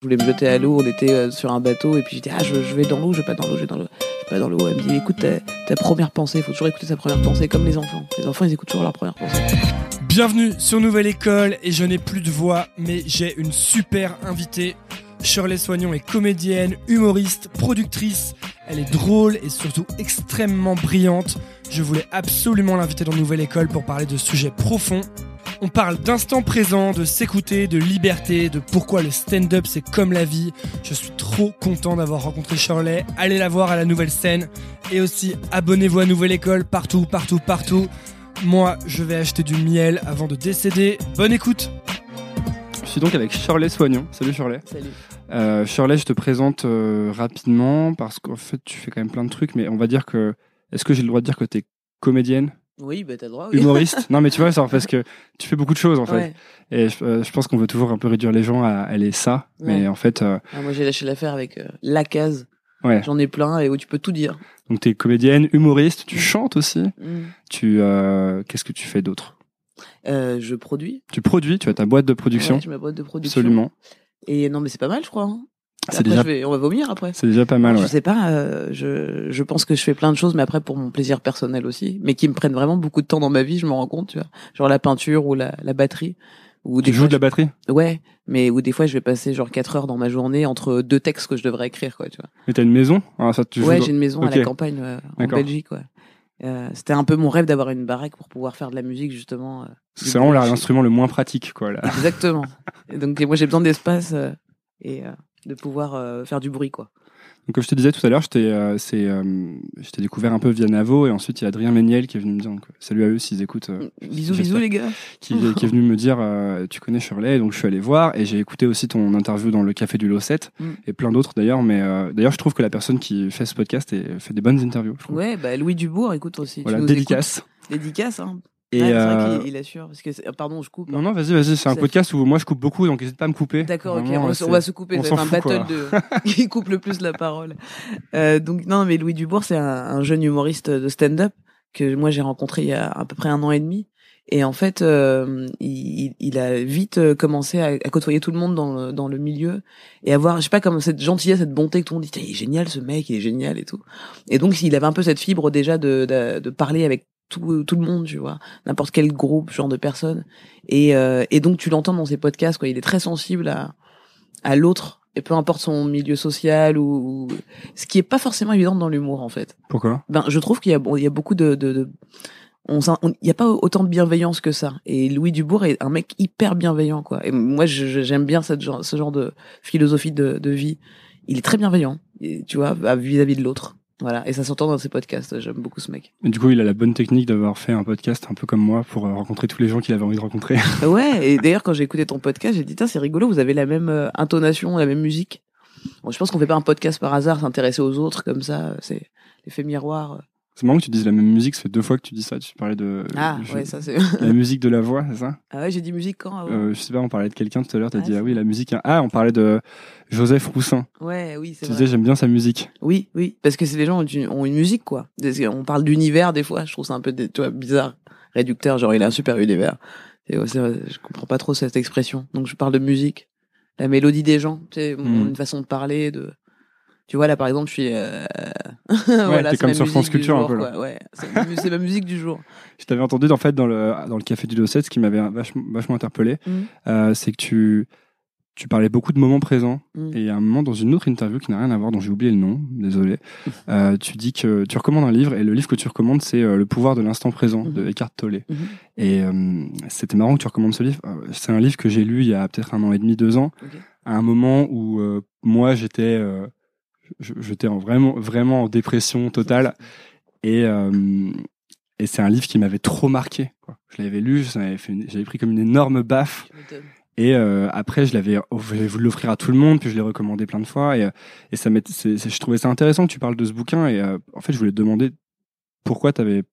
Je voulais me jeter à l'eau, on était euh, sur un bateau et puis j'étais ah je, vais dans l'eau, je vais pas dans l'eau, je vais dans l'eau, je vais pas dans l'eau. Elle me dit écoute ta, ta première pensée, faut toujours écouter sa première pensée comme les enfants. Les enfants ils écoutent toujours leur première pensée. Bienvenue sur Nouvelle École et je n'ai plus de voix mais j'ai une super invitée. Shirley Soignon est comédienne, humoriste, productrice. Elle est drôle et surtout extrêmement brillante. Je voulais absolument l'inviter dans Nouvelle École pour parler de sujets profonds. On parle d'instant présent, de s'écouter, de liberté, de pourquoi le stand-up c'est comme la vie. Je suis trop content d'avoir rencontré Shirley. Allez la voir à la nouvelle scène. Et aussi, abonnez-vous à Nouvelle École partout, partout, partout. Moi, je vais acheter du miel avant de décéder. Bonne écoute Je suis donc avec Shirley Soignon. Salut Shirley. Salut. Euh, Shirley, je te présente euh, rapidement parce qu'en fait, tu fais quand même plein de trucs, mais on va dire que. Est-ce que j'ai le droit de dire que tu es comédienne, Oui bah t'as le droit. Oui. humoriste Non, mais tu vois, c'est parce que tu fais beaucoup de choses en fait. Ouais. Et je, euh, je pense qu'on veut toujours un peu réduire les gens à est ça, mais en fait, euh, Ah, moi j'ai lâché l'affaire avec euh, la case. ouais. J'en ai plein et où tu peux tout dire. Donc tu es comédienne, humoriste, tu chantes aussi. Mm. Tu qu'est-ce que tu fais d'autre? Je produis. Tu produis, tu as ta boîte de production. Ouais, j'ai ma boîte de production. Absolument. Et non mais c'est pas mal je crois. hein. C'est Après, déjà- je vais- on va vomir après. C'est déjà pas mal. Je Ouais. sais pas, euh, je, je pense que je fais plein de choses, mais après pour mon plaisir personnel aussi, mais qui me prennent vraiment beaucoup de temps dans ma vie, je me rends compte, tu vois. Genre la peinture ou la, la batterie. Ou Tu des joues fois, de la batterie? Je- Ouais, mais où des fois je vais passer genre 4 heures dans ma journée entre deux textes que je devrais écrire, quoi, tu vois. Mais t'as une maison? Ah, ça, tu joues ouais, j'ai une maison à la campagne, euh, en. Belgique, ouais. Euh, C'était un peu mon rêve d'avoir une baraque pour pouvoir faire de la musique, justement. euh, C'est vraiment l'instrument le moins pratique, quoi. Là. Exactement. Et donc moi j'ai besoin d'espace euh, et euh, de pouvoir euh, faire du bruit, quoi. Donc, comme je te disais tout à l'heure, je t'ai euh, euh, découvert un peu via Navo et ensuite il y a Adrien Méniel qui est venu me dire donc, salut à eux s'ils écoutent, euh, Bisous, bisous les gars. qui, qui est venu me dire tu connais Shirley donc je suis allé voir et j'ai écouté aussi ton interview dans le café du Losset Mm. et plein d'autres d'ailleurs mais d'ailleurs je trouve que la personne qui fait ce podcast est- fait des bonnes interviews. Ouais, bah Louis Dubourg, écoute aussi. tu voilà nous dédicace. écoutes. Dédicace, hein. Et Ouais, euh, vrai qu'il il assure. Parce que c'est- pardon, je coupe. non non vas-y vas-y c'est un podcast où moi je coupe beaucoup donc n'hésite pas à me couper. D'accord, ok, on, va- c'est- on va se couper, on ça va être s'en un fout, battle de qui coupe le plus la parole. Euh, donc non, mais Louis Dubourg, c'est un, un jeune humoriste de stand-up que moi j'ai rencontré il y a à peu près un an et demi. Et en fait, euh, il, il a vite euh, commencé à, à côtoyer tout le monde dans le, dans le milieu et avoir, je sais pas, comme cette gentillesse, cette bonté que tout le monde dit, il est génial ce mec, il est génial et tout. Et donc il avait un peu cette fibre déjà de, de, de parler avec tout, tout le monde, tu vois, n'importe quel groupe, genre de personnes. Et, euh, et donc tu l'entends dans ses podcasts, quoi. Il est très sensible à, à l'autre, et peu importe son milieu social ou, ou- ce qui est pas forcément évident dans l'humour en fait. Pourquoi? Ben, je trouve qu'il y a, bon, il y a beaucoup de, de, de- on, il y a pas autant de bienveillance que ça. Et Louis Dubourg est un mec hyper bienveillant, quoi. Et moi, j'aime bien cette genre, ce genre de philosophie de, de vie. Il est très bienveillant, tu vois, vis-à-vis de l'autre. Voilà. Et ça s'entend dans ses podcasts. J'aime beaucoup ce mec. Et du coup il a la bonne technique d'avoir fait un podcast un peu comme moi pour euh, rencontrer tous les gens qu'il avait envie de rencontrer. Ouais. Et d'ailleurs, quand j'ai écouté ton podcast, j'ai dit, tiens, c'est rigolo, vous avez la même euh, intonation, la même musique. Bon, je pense qu'on fait pas un podcast par hasard, s'intéresser aux autres comme ça. C'est l'effet miroir. C'est marrant que tu dises la même musique ça fait deux fois que tu dis ça tu parlais de Ah, je- ouais, ça c'est. la musique de la voix c'est ça? Ah ouais, j'ai dit musique quand Euh, je sais pas, on parlait de quelqu'un tout à l'heure, t'as Ah, dit, ah oui, la musique. hein. Ah, on parlait de Joseph Roussin. Ouais, oui, c'est Tu vrai. disais, j'aime bien sa musique. Oui, oui, parce que c'est les gens ont une, ont une musique quoi. On parle d'univers des fois, je trouve ça un peu tu vois, bizarre, réducteur, genre il a un super univers. Et ouais, je comprends pas trop cette expression. Donc je parle de musique, la mélodie des gens, tu sais, Hmm. une façon de parler, de. Tu vois là par exemple, je suis. Euh... t'es voilà, c'est comme sur France Culture, un peu, là. Ouais, c'est ma musique du jour. Je t'avais entendu, en fait, dans le, dans le café du Losset, ce qui m'avait vachement, vachement interpellé, Mhm. euh, c'est que tu, tu parlais beaucoup de moments présents. Mhm. Et à un moment, dans une autre interview qui n'a rien à voir, dont j'ai oublié le nom, désolé, euh, tu dis que tu recommandes un livre, et le livre que tu recommandes, c'est euh, Le pouvoir de l'instant présent, de Mhm. Eckhart Tolle. Et euh, c'était marrant que tu recommandes ce livre. Euh, C'est un livre que j'ai lu il y a peut-être un an et demi, deux ans, à un moment où euh, moi j'étais euh, j'étais en vraiment vraiment en dépression totale. Et euh, et c'est un livre qui m'avait trop marqué quoi. je l'avais lu j'avais pris comme une énorme baffe. Et euh, après je l'avais voulu l'offrir à tout le monde puis je l'ai recommandé plein de fois. Et euh, et ça je trouvais ça intéressant que tu parles de ce bouquin. Et euh, en fait je voulais te demander pourquoi tu avais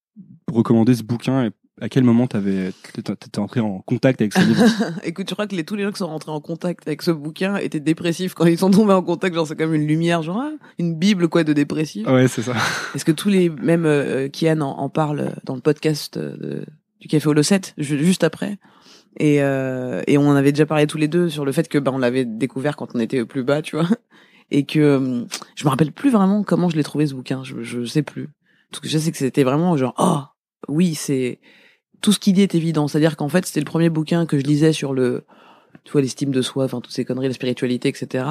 recommandé ce bouquin et à quel moment t'avais t'étais entré en contact avec ce livre? Écoute, je crois que les, tous les gens qui sont rentrés en contact avec ce bouquin étaient dépressifs quand ils sont tombés en contact. Genre, c'est comme une lumière, genre ah, une bible quoi de dépressif. ouais c'est ça Est-ce que tous les, même euh, Kian en, en parle dans le podcast euh, de- du Café au 7 juste après. Et, euh, et on en avait déjà parlé tous les deux sur le fait que ben on l'avait découvert quand on était plus bas, tu vois. Et que euh, je me rappelle plus vraiment comment je l'ai trouvé ce bouquin. Je, je sais plus. Parce que je sais que c'était vraiment genre oh oui c'est tout ce qu'il dit est évident. C'est-à-dire qu'en fait c'était le premier bouquin que je lisais sur le tu vois l'estime de soi, enfin toutes ces conneries, la spiritualité, etc.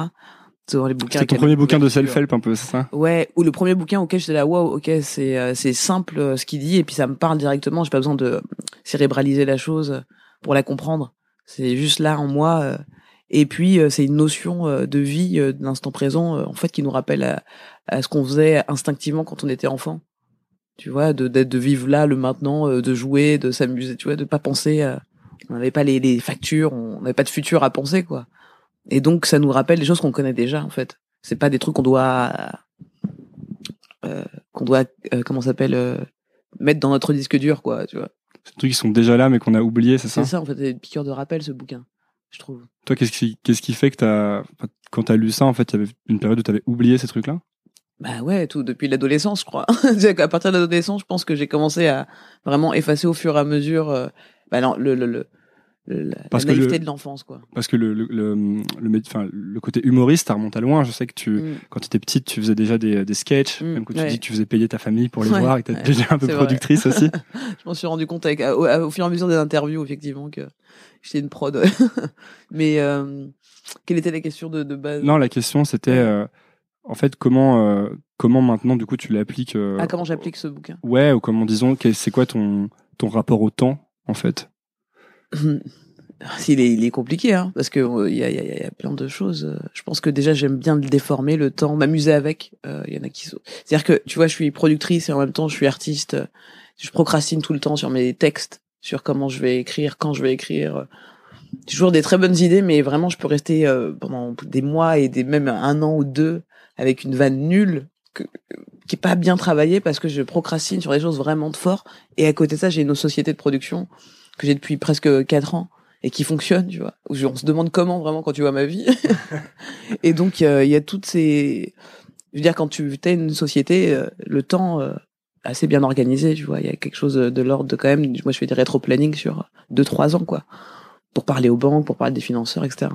Sur les bouquins. C'est ton premier bouquin de self-help un peu, c'est ça Ouais, ou le premier bouquin auquel j'étais là, waouh, ok, c'est euh, c'est simple euh, ce qu'il dit et puis ça me parle directement. J'ai pas besoin de cérébraliser la chose pour la comprendre. C'est juste là en moi. euh, et puis c'est une notion de vie, de l'instant présent, en fait, qui nous rappelle à, à ce qu'on faisait instinctivement quand on était enfant. Tu vois, de d'être de vivre là, le maintenant, euh, de jouer, de s'amuser. Tu vois, de pas penser. euh, on n'avait pas les, les factures, on n'avait pas de futur à penser, quoi. Et donc ça nous rappelle des choses qu'on connaît déjà, en fait. C'est pas des trucs qu'on doit euh, qu'on doit euh, comment s'appelle euh, mettre dans notre disque dur quoi tu vois C'est des trucs qui sont déjà là mais qu'on a oublié, c'est ça c'est ça en fait c'est une piqûre de rappel ce bouquin je trouve Toi, qu'est-ce qui, qu'est-ce qui fait que t'as, quand t'as lu ça, en fait, il y avait une période où t'avais oublié ces trucs-là? Bah ouais tout depuis l'adolescence je crois à partir de l'adolescence je pense que j'ai commencé à vraiment effacer au fur et à mesure euh, bah non, le le le, la, Parce la que naïveté le- de l'enfance quoi Parce que le, le, le, enfin, le côté humoriste, ça remonte à loin. Je sais que tu, Mm. quand tu étais petite, tu faisais déjà des, des sketchs, Mm, même que tu ouais. dis que tu faisais payer ta famille pour les Ouais, voir et que t'étais ouais, déjà un peu vrai. productrice aussi. je m'en suis rendu compte avec au, au fur et à mesure des interviews effectivement que j'étais une prod mais euh, quelle était la question de, de base? Non, la question c'était, euh, en fait, comment, euh, comment maintenant, du coup, tu l'appliques euh, ah comment j'applique ce bouquin? Ouais, ou comment, disons, c'est quoi ton, ton rapport au temps, en fait? Il est, il est compliqué, hein, parce que euh, il y, a, il y, a, y a plein de choses. euh, Je pense que déjà j'aime bien le déformer, le temps, m'amuser avec. Euh, Il y en a qui sont. C'est-à-dire que tu vois, je suis productrice et en même temps je suis artiste. Je procrastine tout le temps sur mes textes, sur comment je vais écrire, quand je vais écrire. J'ai toujours des très bonnes idées, mais vraiment je peux rester euh, pendant des mois et des même un an ou deux avec une vanne nulle que, qui est pas bien travaillée parce que je procrastine sur des choses vraiment de fort. Et à côté de ça, j'ai une société de production que j'ai depuis presque quatre ans et qui fonctionne, tu vois. On se demande comment vraiment quand tu vois ma vie. et donc euh, il y a toutes ces, je veux dire quand tu as une société, euh, le temps euh, assez bien organisé, tu vois. Il y a quelque chose de l'ordre de quand même. Moi je fais des rétro-planning sur deux trois ans quoi, pour parler aux banques, pour parler des financeurs, etc.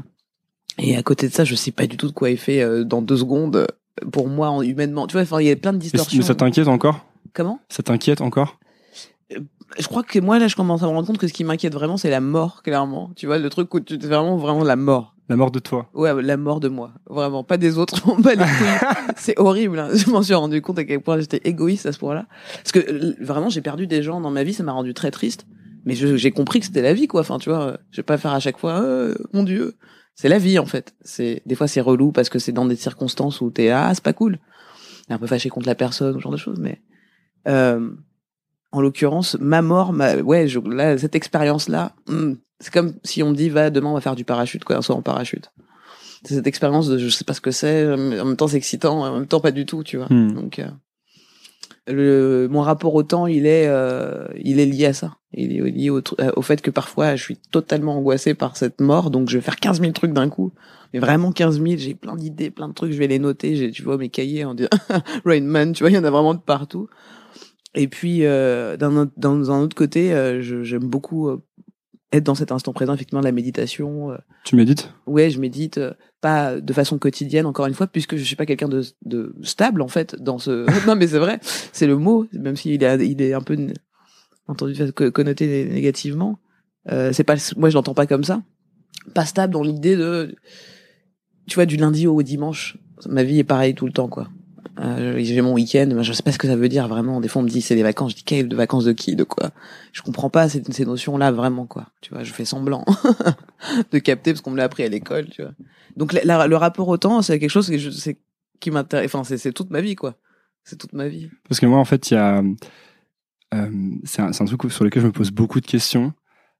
Et à côté de ça, je sais pas du tout de quoi est fait euh, dans deux secondes pour moi en humainement. Tu vois, enfin il y a plein de distorsions. mais ça t'inquiète encore? Comment? Ça t'inquiète encore? Je crois que moi là je commence à me rendre compte que ce qui m'inquiète vraiment c'est la mort clairement. Tu vois le truc où tu c'est vraiment vraiment la mort. La mort de toi. Ouais la mort de moi. Vraiment. Pas des autres les couilles. c'est horrible hein. je m'en suis rendu compte à quel point j'étais égoïste à ce point-là. Parce que euh, vraiment j'ai perdu des gens dans ma vie ça m'a rendu très triste. Mais je- j'ai compris que c'était la vie quoi. Enfin tu vois euh, je vais pas faire à chaque fois euh, mon dieu c'est la vie en fait c'est des fois c'est relou parce que c'est dans des circonstances où t'es ah c'est pas cool T'es un peu fâché contre la personne ou ce genre de choses mais euh, en l'occurrence, ma mort, ma, ouais, je, là, cette expérience-là, hmm, c'est comme si on me dit, va, demain, on va faire du parachute, quoi, un saut en parachute. C'est cette expérience de, je sais pas ce que c'est, en même temps, c'est excitant, en même temps, pas du tout, tu vois. Hmm. Donc, euh, le, mon rapport au temps, il est, euh, il est lié à ça. Il est lié au, euh, au fait que parfois, je suis totalement angoissé par cette mort, donc je vais faire 15 000 trucs d'un coup. Mais vraiment 15 000, j'ai plein d'idées, plein de trucs, je vais les noter, j'ai, tu vois, mes cahiers, on dit, Rain Man, tu vois, il y en a vraiment de partout. Et puis, euh, d'un autre- dans un autre côté, euh, je- j'aime beaucoup euh, être dans cet instant présent, effectivement, la méditation. euh, Tu médites? Ouais, je médite, euh, pas de façon quotidienne, encore une fois, puisque je suis pas quelqu'un de, de stable, en fait, dans ce... non, mais c'est vrai, c'est le mot, même s'il est, il est un peu entendu co- connoté né- négativement. Euh, c'est pas, moi, je l'entends pas comme ça. Pas stable dans l'idée de, tu vois, du lundi au dimanche. Ma vie est pareille tout le temps, quoi. Euh, j'ai mon week-end, je sais pas ce que ça veut dire vraiment. Des fois, on me dit c'est des vacances. Je dis quelles de vacances de qui, de quoi? Je comprends pas ces, ces notions-là vraiment, quoi. Tu vois, je fais semblant de capter parce qu'on me l'a appris à l'école, tu vois. Donc la- la- le rapport au temps, c'est quelque chose que je, c'est, qui m'intéresse. Enfin, c'est, c'est toute ma vie, quoi. C'est toute ma vie. Parce que moi, en fait, il y a. euh, c'est un, c'est un truc sur lequel je me pose beaucoup de questions.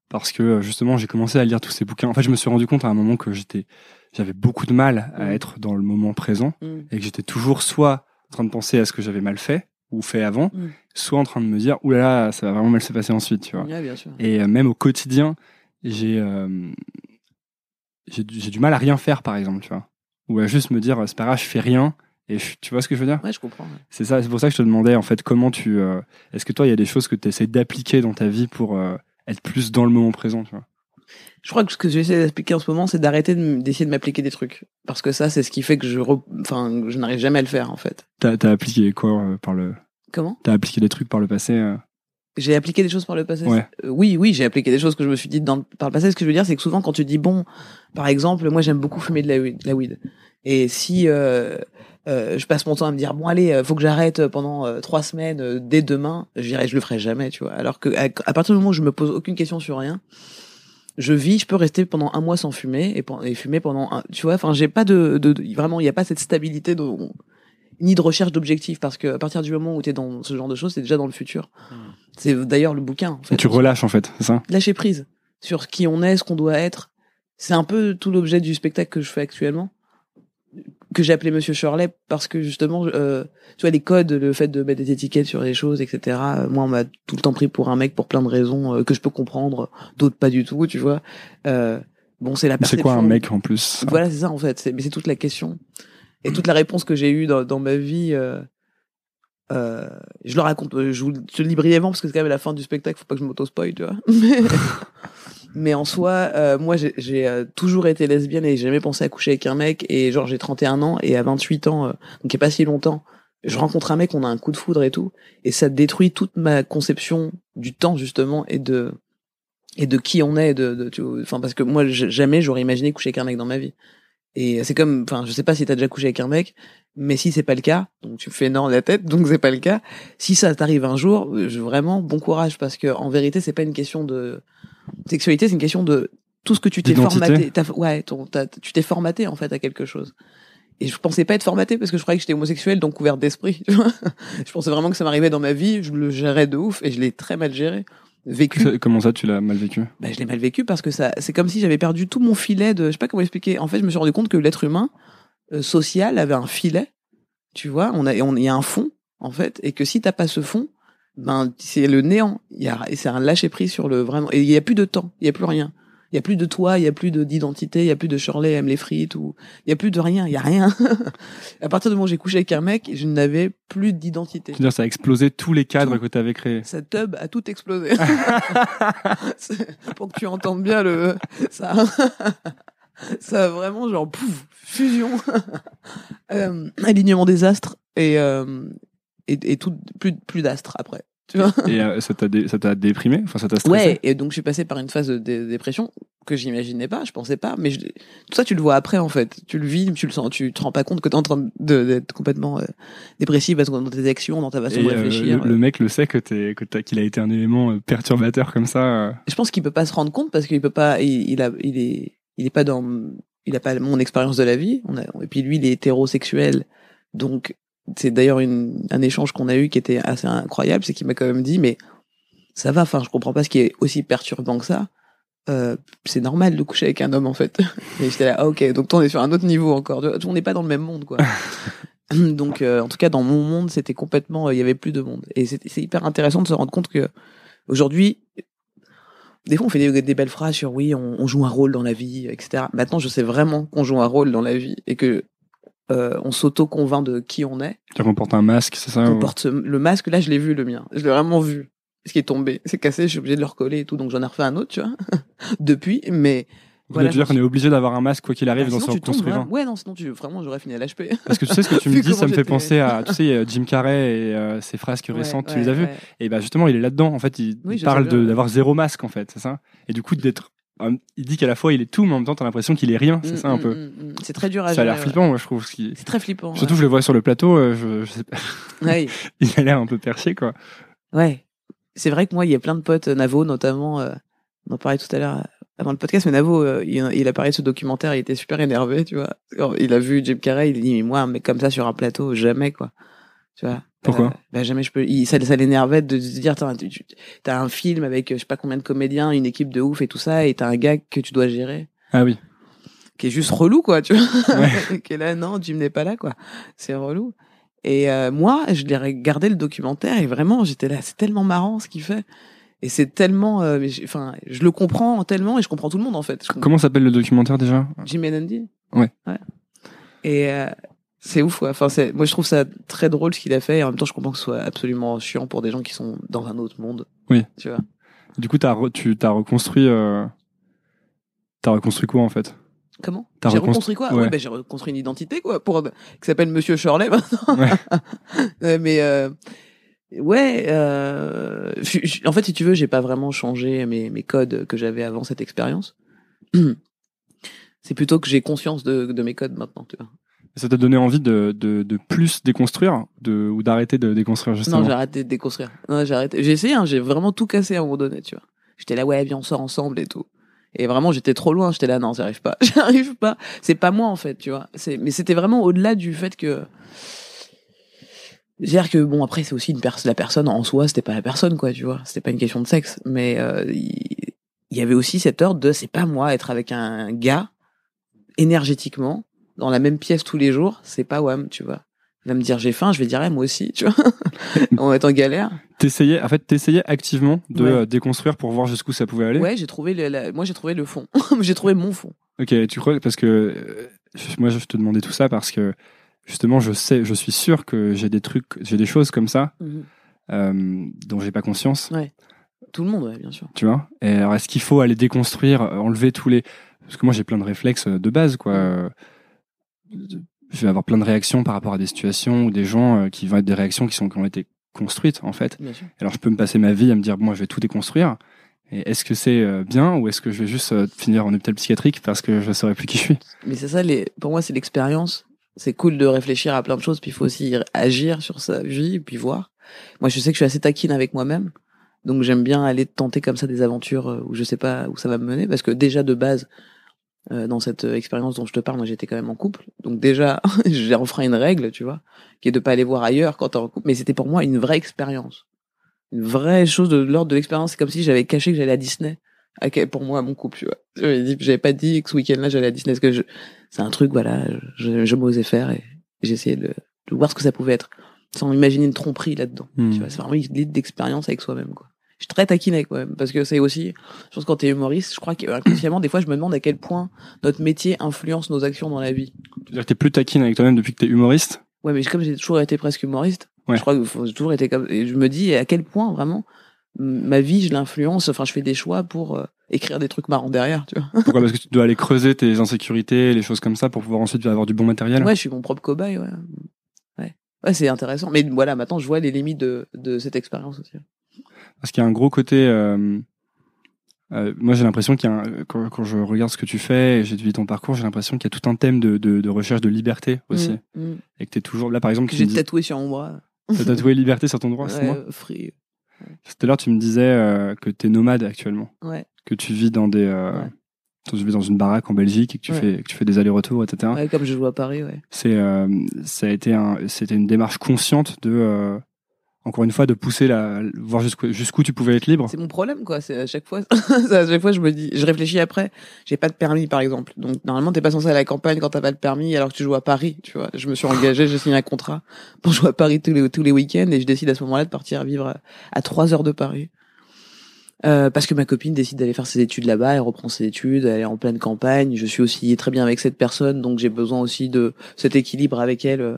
Parce que justement, j'ai commencé à lire tous ces bouquins. En fait, je me suis rendu compte à un moment que j'étais, j'avais beaucoup de mal à Mm. être dans le moment présent Mm. et que j'étais toujours soit en train de penser à ce que j'avais mal fait ou fait avant, Mm. soit en train de me dire, oulala, ça va vraiment mal se passer ensuite, tu vois. Ouais, bien sûr. Et euh, même au quotidien, j'ai euh, j'ai du mal à rien faire, par exemple, tu vois. Ou à juste me dire, c'est pas grave, je fais rien. Et je- tu vois ce que je veux dire? Ouais, je comprends. ouais. C'est ça, c'est pour ça que je te demandais, en fait, comment tu. euh, Est-ce que toi, il y a des choses que tu essaies d'appliquer dans ta vie pour être plus dans le moment présent, tu vois? Je crois que ce que j'essaie d'expliquer en ce moment, c'est d'arrêter d'essayer de m'appliquer des trucs. Parce que ça, c'est ce qui fait que je, re- enfin, je n'arrive jamais à le faire, en fait. T'as as appliqué quoi euh, par le Comment? T'as appliqué des trucs par le passé euh? J'ai appliqué des choses par le passé. Ouais. Euh, oui, oui, j'ai appliqué des choses que je me suis dit dans le- par le passé. Ce que je veux dire, c'est que souvent, quand tu dis bon, par exemple, moi, j'aime beaucoup fumer de la weed. de la weed. Et si je passe mon temps à me dire bon, allez, faut que j'arrête pendant trois semaines dès demain, je dirais, je le ferai jamais, tu vois. Alors que à, à partir du moment où je me pose aucune question sur rien, je vis, je peux rester pendant un mois sans fumer et, fumer pendant un, tu vois. Enfin, j'ai pas de, de, de- vraiment, il n'y a pas cette stabilité de, ni de recherche d'objectifs parce que à partir du moment où tu es dans ce genre de choses, c'est déjà dans le futur. C'est d'ailleurs le bouquin. En fait. Tu relâches en fait, c'est ça? Lâcher prise sur qui on est, ce qu'on doit être. C'est un peu tout l'objet du spectacle que je fais actuellement, que j'ai appelé Monsieur Shirley parce que justement, euh, tu vois, les codes, le fait de mettre des étiquettes sur les choses, etc. euh, Moi, on m'a tout le temps pris pour un mec pour plein de raisons euh, que je peux comprendre, d'autres pas du tout, tu vois. Euh, bon, c'est la C'est perception. quoi un mec en plus? Voilà, c'est ça en fait. C'est- Mais c'est toute la question. Et toute la réponse que j'ai eue dans, dans ma vie, je le raconte, je vous je le lis brièvement parce que c'est quand même la fin du spectacle, faut pas que je m'auto-spoil, tu vois. Mais, en soi, euh, moi j'ai- euh, toujours été lesbienne et j'ai jamais pensé à coucher avec un mec. Et genre j'ai 31 ans et à 28 ans, euh, donc il y a pas si longtemps, je rencontre un mec, on a un coup de foudre et tout. Et ça détruit toute ma conception du temps justement et de et de qui on est, de, de tu vois, enfin parce que moi jamais j'aurais imaginé coucher avec un mec dans ma vie. Et c'est comme, enfin, je sais pas si t'as déjà couché avec un mec, mais si c'est pas le cas, donc tu me fais non la tête, donc c'est pas le cas. Si ça t'arrive un jour, euh, je, vraiment bon courage parce que en vérité c'est pas une question de sexualité, c'est une question de tout ce que tu t'es formaté. Ouais, ton, tu t'es formaté en fait à quelque chose. Et je pensais pas être formaté parce que je croyais que j'étais homosexuel, donc couvert d'esprit. tu vois. je pensais vraiment que ça m'arrivait dans ma vie, je le gérais de ouf et je l'ai très mal géré, vécu. Comment ça, tu l'as mal vécu? Bah, je l'ai mal vécu parce que ça, c'est comme si j'avais perdu tout mon filet de, je sais pas comment expliquer. En fait, je me suis rendu compte que l'être humain euh, social avait un filet, tu vois. On a, on y a un fond en fait, et que si t'as pas ce fond, ben c'est le néant. Il y a, c'est un lâcher prise sur le vraiment. Et il y a plus de temps, il y a plus rien. Il y a plus de toi, il y a plus de d'identité, il y a plus de Shirley aime les frites ou il y a plus de rien, il y a rien. à partir du moment où j'ai couché avec un mec, je n'avais plus d'identité. C'est-à-dire, ça a explosé tous les cadres Tout. que tu avais créés. Sa tub a tout explosé. Pour que tu entendes bien le ça ça a vraiment genre pouf fusion Euh, alignement des astres et euh, et, et tout plus plus d'astres après tu vois. Et euh, ça t'a dé- ça t'a déprimé? Enfin, ça t'a stressé? Ouais et donc je suis passé par une phase de dé- dépression que j'imaginais pas je pensais pas mais je- tout ça tu le vois après en fait. Tu le vis tu le sens tu te rends pas compte que t'es en train de- d'être complètement euh, dépressif parce que dans tes actions dans ta façon de euh, réfléchir le, le mec le sait que t'es que t'as qu'il a été un élément euh, perturbateur comme ça. euh. je pense qu'il peut pas se rendre compte parce qu'il peut pas il, il a il est il est pas dans il a pas mon expérience de la vie. On a, et puis lui il est hétérosexuel donc c'est d'ailleurs un échange qu'on a eu qui était assez incroyable c'est qu'il m'a quand même dit mais ça va enfin je comprends pas ce qui est aussi perturbant que ça. Euh, c'est normal de coucher avec un homme en fait. Et j'étais là ah, ok donc toi, on est sur un autre niveau encore. On n'est pas dans le même monde quoi. Donc euh, en tout cas dans mon monde c'était complètement euh, il y avait plus de monde. Et c'est c'est hyper intéressant de se rendre compte que aujourd'hui des fois on fait des, des belles phrases sur oui on, on joue un rôle dans la vie etc maintenant je sais vraiment qu'on joue un rôle dans la vie et que euh, on s'auto convainc de qui on est. Tu comportes un masque, c'est ça on ou- porte le masque là je l'ai vu le mien. Je l'ai vraiment vu ce qui est tombé. C'est cassé je suis obligé de le recoller et tout donc j'en ai refait un autre tu vois depuis mais Vous voilà, dire qu'on est obligé d'avoir un masque quoi qu'il arrive bah, dans son vraiment- ouais non sinon tu vraiment j'aurais fini à l'HP Parce que tu sais ce que tu me dis, ça me fait penser à, tu sais, a Jim Carrey et euh, ses frasques récentes, tu les as vus Et bah justement, il est là-dedans. En fait, il, Oui, il parle ouais. d'avoir zéro masque, en fait, c'est ça? Et du coup, d'être. Il dit qu'à la fois il est tout, mais en même temps, t'as l'impression qu'il est rien. C'est ça un peu. c'est très dur à Ça a l'air flippant, moi, je trouve. ce qui- ouais. c'est très flippant Surtout, je le vois sur le plateau. euh, je, je sais pas, ouais. Ouais. il a l'air un peu perché, quoi. Ouais. C'est vrai que moi, il y a plein de potes, euh, Navo notamment, euh, on en parlait tout à l'heure avant le podcast, mais Navo, euh, il, il a parlé de ce documentaire, il était super énervé, tu vois. Il a vu Jim Carrey, il dit, mais moi, un mec comme ça sur un plateau, jamais, quoi. Tu vois. Pourquoi Euh, bah, jamais je peux. Il, ça, ça l'énervait de se dire, t'as, un film avec je sais pas combien de comédiens, une équipe de ouf et tout ça, et t'as un gars que tu dois gérer, Ah oui. qui est juste relou, quoi, tu vois. Ouais. qui est là, non, Jim n'est pas là, quoi. C'est relou. Et euh, moi, je l'ai regardé le documentaire et vraiment, j'étais là, c'est tellement marrant ce qu'il fait. Et c'est tellement, euh, mais j'ai- enfin, je le comprends tellement et je comprends tout le monde en fait. Comment s'appelle le documentaire déjà? Jim and Andy? Ouais. Et euh, c'est ouf, quoi. Enfin, c'est, moi, je trouve ça très drôle ce qu'il a fait et en même temps, je comprends que ce soit absolument chiant pour des gens qui sont dans un autre monde. Oui. Tu vois. Du coup, t'as re- tu t'as reconstruit. euh, T'as reconstruit quoi en fait? Comment? T'as J'ai reconstru- reconstruit quoi? Ouais. Ouais, bah, j'ai reconstruit une identité quoi, pour qui s'appelle Monsieur Shirley maintenant. Ouais. Mais euh, ouais, euh, en fait, si tu veux, j'ai pas vraiment changé mes, mes codes que j'avais avant cette expérience. C'est plutôt que j'ai conscience de, de mes codes maintenant. Tu vois. Ça t'a donné envie de, de, de plus déconstruire de, ou d'arrêter de déconstruire justement Non, j'ai arrêté de déconstruire. Non, j'ai arrêté. J'ai essayé, hein, j'ai vraiment tout cassé à un moment donné, tu vois. J'étais là, ouais, viens, on sort ensemble et tout. Et vraiment, j'étais trop loin. J'étais là, non, j'y arrive pas. J'y arrive pas. C'est pas moi, en fait, tu vois. C'est, mais c'était vraiment au-delà du fait que. C'est-à-dire que, bon, après, c'est aussi une personne, la personne en soi, c'était pas la personne, quoi, tu vois. C'était pas une question de sexe. Mais, euh, il il y avait aussi cette ordre de, c'est pas moi, être avec un gars, énergétiquement, dans la même pièce tous les jours, c'est pas Wam, tu vois. Il va me dire j'ai faim, je vais dire eh, moi aussi, tu vois. On va être en galère. T'essayais, en fait, t'essayais activement de Ouais. euh, déconstruire pour voir jusqu'où ça pouvait aller? Ouais, j'ai trouvé le, la- moi j'ai trouvé le fond. j'ai trouvé mon fond. Ok, tu crois parce que euh, moi je te demandais tout ça parce que justement je sais, je suis sûr que j'ai des trucs, j'ai des choses comme ça euh, dont j'ai pas conscience, Tout le monde, ouais, bien sûr. tu vois? Et alors est-ce qu'il faut aller déconstruire, euh, enlever tous les parce que moi j'ai plein de réflexes de base quoi. Je vais avoir plein de réactions par rapport à des situations ou des gens euh, qui vont être des réactions qui sont qui ont été construites en fait. Alors je peux me passer ma vie à me dire bon, moi, je vais tout déconstruire. Et est-ce que c'est euh, bien ou est-ce que je vais juste euh, finir en hôpital psychiatrique parce que je saurais plus qui je suis? Mais c'est ça, les, pour moi, c'est l'expérience. C'est cool de réfléchir à plein de choses, puis il faut aussi agir sur sa vie, puis voir. Moi, je sais que je suis assez taquine avec moi-même. Donc, j'aime bien aller tenter comme ça des aventures où je sais pas où ça va me mener. Parce que déjà, de base, euh, dans cette euh, expérience dont je te parle, moi, j'étais quand même en couple. Donc, déjà, j'ai enfreint une règle, tu vois, qui est de pas aller voir ailleurs quand t'es en couple. Mais c'était pour moi une vraie expérience. Une vraie chose de l'ordre de l'expérience. C'est comme si j'avais caché que j'allais à Disney. Pour moi, à mon couple, tu vois. J'avais pas dit que ce week-end-là, j'allais à Disney. Parce que je, c'est un truc, voilà, je, je m'osais faire et essayé de, de voir ce que ça pouvait être. Sans imaginer une tromperie là-dedans. Hmm. Tu vois, c'est vraiment une idée d'expérience avec soi-même, quoi. Je suis très taquine avec moi-même. Parce que c'est aussi, je pense quand t'es humoriste, je crois qu'inconsciemment, des fois, je me demande à quel point notre métier influence nos actions dans la vie. Tu veux dire que t'es plus taquine avec toi-même depuis que t'es humoriste? Ouais, mais comme j'ai toujours été presque humoriste, Ouais. je crois que j'ai toujours été comme, et je me dis à quel point vraiment, ma vie, je l'influence, enfin, je fais des choix pour euh, écrire des trucs marrants derrière, tu vois. Pourquoi? Parce que tu dois aller creuser tes insécurités, les choses comme ça, pour pouvoir ensuite avoir du bon matériel? Ouais, je suis mon propre cobaye, ouais. Ouais. Ouais, c'est intéressant. Mais voilà, maintenant, je vois les limites de, de cette expérience aussi. Parce qu'il y a un gros côté. euh, euh, moi, j'ai l'impression qu'il y a un- quand, quand je regarde ce que tu fais et j'ai vu ton parcours, j'ai l'impression qu'il y a tout un thème de, de, de recherche de liberté aussi, Mm, mm. et que t'es toujours là. Par exemple, Que tu j'ai dis- tatoué sur mon bras. t'as tatoué liberté sur ton c'est Ouais, moi euh, free. Tout à l'heure, tu me disais euh, que t'es nomade actuellement, Ouais. que tu vis dans des, Ouais. tu vis dans une baraque en Belgique et que tu Ouais. fais, que tu fais des allers-retours, etc. ouais, comme je joue à Paris, ouais. C'est, euh, ça a été un, c'était une démarche consciente de, euh, encore une fois, de pousser la, voir jusqu'où, tu pouvais être libre. C'est mon problème, quoi. C'est à chaque fois, à chaque fois, je me dis, je réfléchis après. J'ai pas de permis, par exemple. Donc, normalement, t'es pas censé à la campagne quand t'as pas de permis, alors que tu joues à Paris, tu vois. Je me suis engagé, j'ai signé un contrat pour jouer à Paris tous les, tous les week-ends et je décide à ce moment-là de partir vivre à, 3 heures de Paris. Euh, parce que ma copine décide d'aller faire ses études là-bas, elle reprend ses études, elle est en pleine campagne. Je suis aussi très bien avec cette personne, donc j'ai besoin aussi de cet équilibre avec elle, euh,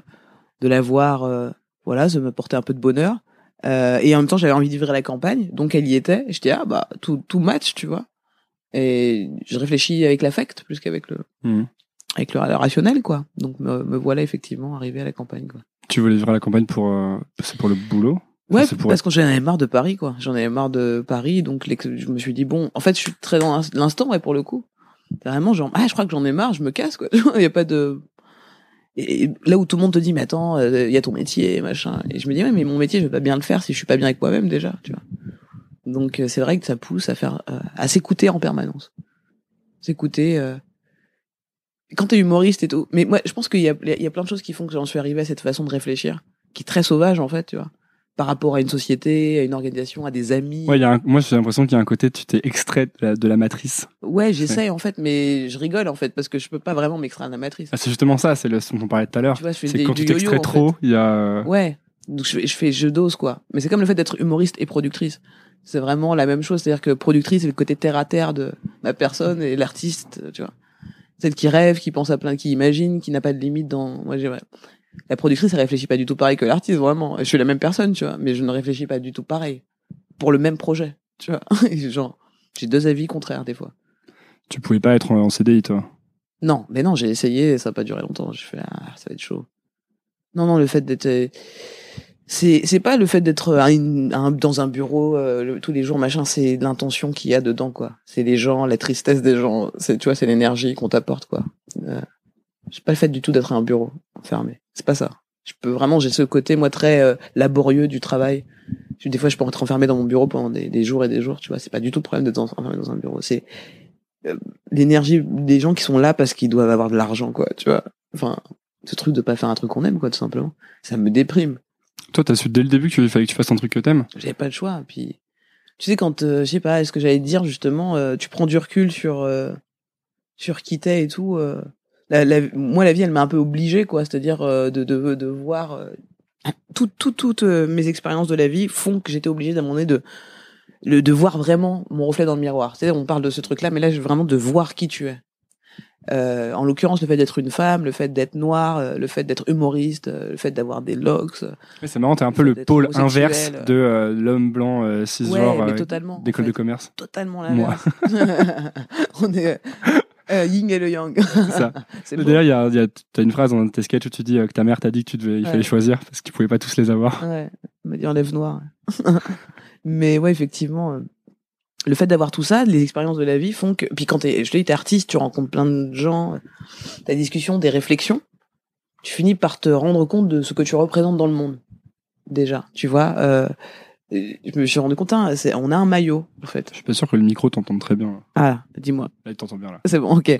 de la voir, voilà, de m'apporter un peu de bonheur. Euh, et en même temps, j'avais envie de vivre à la campagne, donc elle y était. Et je dis ah bah tout tout match, tu vois. Et je réfléchis avec l'affect plus qu'avec le Mhm. avec le, le rationnel quoi. Donc me, me voilà effectivement arrivé à la campagne quoi. Tu voulais vivre à la campagne pour, euh, c'est pour le boulot? Ouais, pour- parce que j'en avais marre de Paris, quoi. J'en avais marre de Paris, donc je me suis dit bon, en fait, je suis très dans l'ins- l'instant, ouais, pour le coup. Vraiment, genre, ah, je crois que j'en ai marre, je me casse, quoi. Il y a pas de. Et là où tout le monde te dit, mais attends, euh, il y a ton métier, machin. Et je me dis, ouais, mais mon métier, je vais pas bien le faire si je suis pas bien avec moi-même déjà, tu vois. Donc euh, c'est vrai que ça pousse à faire, euh, à s'écouter en permanence. S'écouter. Quand t'es humoriste et tout. Mais moi, je pense qu'il y a, il y a plein de choses qui font que j'en suis arrivé à cette façon de réfléchir, qui est très sauvage en fait, tu vois par rapport à une société, à une organisation, à des amis. Ouais, y a un- moi j'ai l'impression qu'il y a un côté, tu t'es extrait de la, de la matrice. Ouais, j'essaie en fait, mais je rigole en fait parce que je peux pas vraiment m'extraire de la matrice. Ah, c'est justement ça, c'est le, ce dont on parlait tout à l'heure. Tu vois, je fais C'est quand tu t'extrais trop, il y a. Ouais. Donc je fais, je fais je dose quoi. Mais c'est comme le fait d'être humoriste et productrice. C'est vraiment la même chose, c'est-à-dire que productrice c'est le côté terre à terre de ma personne et l'artiste, tu vois. Celle qui rêve, qui pense à plein, qui imagine, qui n'a pas de limite dans. Moi j'ai. La productrice elle réfléchit pas du tout pareil que l'artiste vraiment. Je suis la même personne, tu vois, mais je ne réfléchis pas du tout pareil pour le même projet, tu vois. Genre j'ai deux avis contraires des fois. Tu pouvais pas être en, CDI, toi? Non, mais non, j'ai essayé, ça n'a pas duré longtemps. J'ai fait, ah, ça va être chaud. Non, non, le fait d'être, c'est c'est pas le fait d'être dans un bureau euh, le- tous les jours, machin. C'est l'intention qu'il y a dedans, quoi. C'est les gens, la tristesse des gens. C'est, tu vois, c'est l'énergie qu'on t'apporte, quoi. Euh, c'est pas le fait du tout d'être à un bureau fermé. C'est pas ça. Je peux vraiment, j'ai ce côté moi très euh, laborieux du travail. Je- Des fois, je peux être enfermé dans mon bureau pendant des, des jours et des jours. Tu vois, c'est pas du tout le problème d'être enfermé dans un bureau. C'est euh, l'énergie des gens qui sont là parce qu'ils doivent avoir de l'argent, quoi. Tu vois. Enfin, ce truc de pas faire un truc qu'on aime, quoi, tout simplement. Ça me déprime. Toi, t'as su dès le début qu'il fallait que tu fasses un truc que t'aimes. J'avais pas le choix. Puis, tu sais, quand, euh, je sais pas, est-ce que j'allais te dire justement, tu prends du recul sur euh, sur qui t'es et tout. La, la- moi, la vie, elle m'a un peu obligé, quoi. C'est-à-dire euh, de, de de voir euh, tout, tout, toutes euh, mes expériences de la vie font que j'étais obligée d'un moment donné de le, de voir vraiment mon reflet dans le miroir. C'est-à-dire, on parle de ce truc-là, mais là, vraiment de voir qui tu es. Euh, en l'occurrence, le fait d'être une femme, le fait d'être noire, le fait d'être humoriste, le fait d'avoir des locks. Mais c'est marrant, t'es un peu le pôle inverse de euh, l'homme blanc euh, cisgenre Ouais, en d'école fait. de commerce. totalement Moi. l'inverse. on est euh, yin et le yang. C'est. D'ailleurs, il y a, il y a- t'as une phrase dans un de tes sketchs où tu dis euh, que ta mère t'a dit que tu devais, il Ouais. fallait choisir parce qu'ils pouvaient pas tous les avoir. Ouais, on m'a dit enlève noir. Mais ouais, effectivement, euh, le fait d'avoir tout ça, les expériences de la vie font que. Puis quand t'es, je te dis, t'es artiste, tu rencontres plein de gens, euh, t'as des discussions, des réflexions, tu finis par te rendre compte de ce que tu représentes dans le monde. Déjà, tu vois. Euh, je me suis rendu compte, hein, c'est, on a un maillot, en fait. Je suis pas sûr que le micro t'entende très bien. Ah, dis-moi. Là, il t'entend bien là. C'est bon, ok.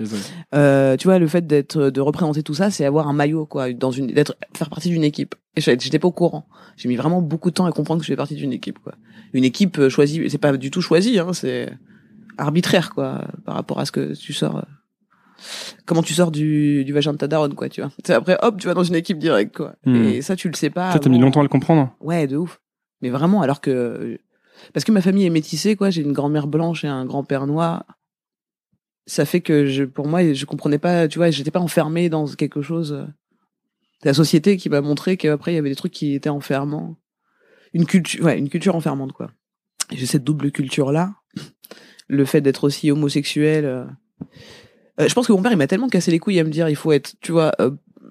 Euh, tu vois, le fait d'être, de représenter tout ça, c'est avoir un maillot, quoi, dans une, d'être, faire partie d'une équipe. Et j'étais pas au courant. J'ai mis vraiment beaucoup de temps à comprendre que je faisais partie d'une équipe, quoi. Une équipe euh, choisie, c'est pas du tout choisi, hein, c'est arbitraire, quoi, par rapport à ce que tu sors. euh, Comment tu sors du, du vagin de ta daronne, quoi, tu vois. C'est après, hop, tu vas dans une équipe directe, quoi. Hmm. Et ça, tu le sais pas. Toi, t'as mis longtemps à le comprendre. Ouais, de ouf. Mais vraiment, alors que parce que ma famille est métissée, quoi. J'ai une grand-mère blanche et un grand-père noir. Ça fait que je, pour moi, je comprenais pas. Tu vois, j'étais pas enfermé dans quelque chose. euh, la société qui m'a montré qu'après il y avait des trucs qui étaient enfermants. Une culture, une culture enfermante, quoi. J'ai cette double culture là. Le fait d'être aussi homosexuel. euh, euh, je pense que mon père il m'a tellement cassé les couilles à me dire il faut être, tu vois,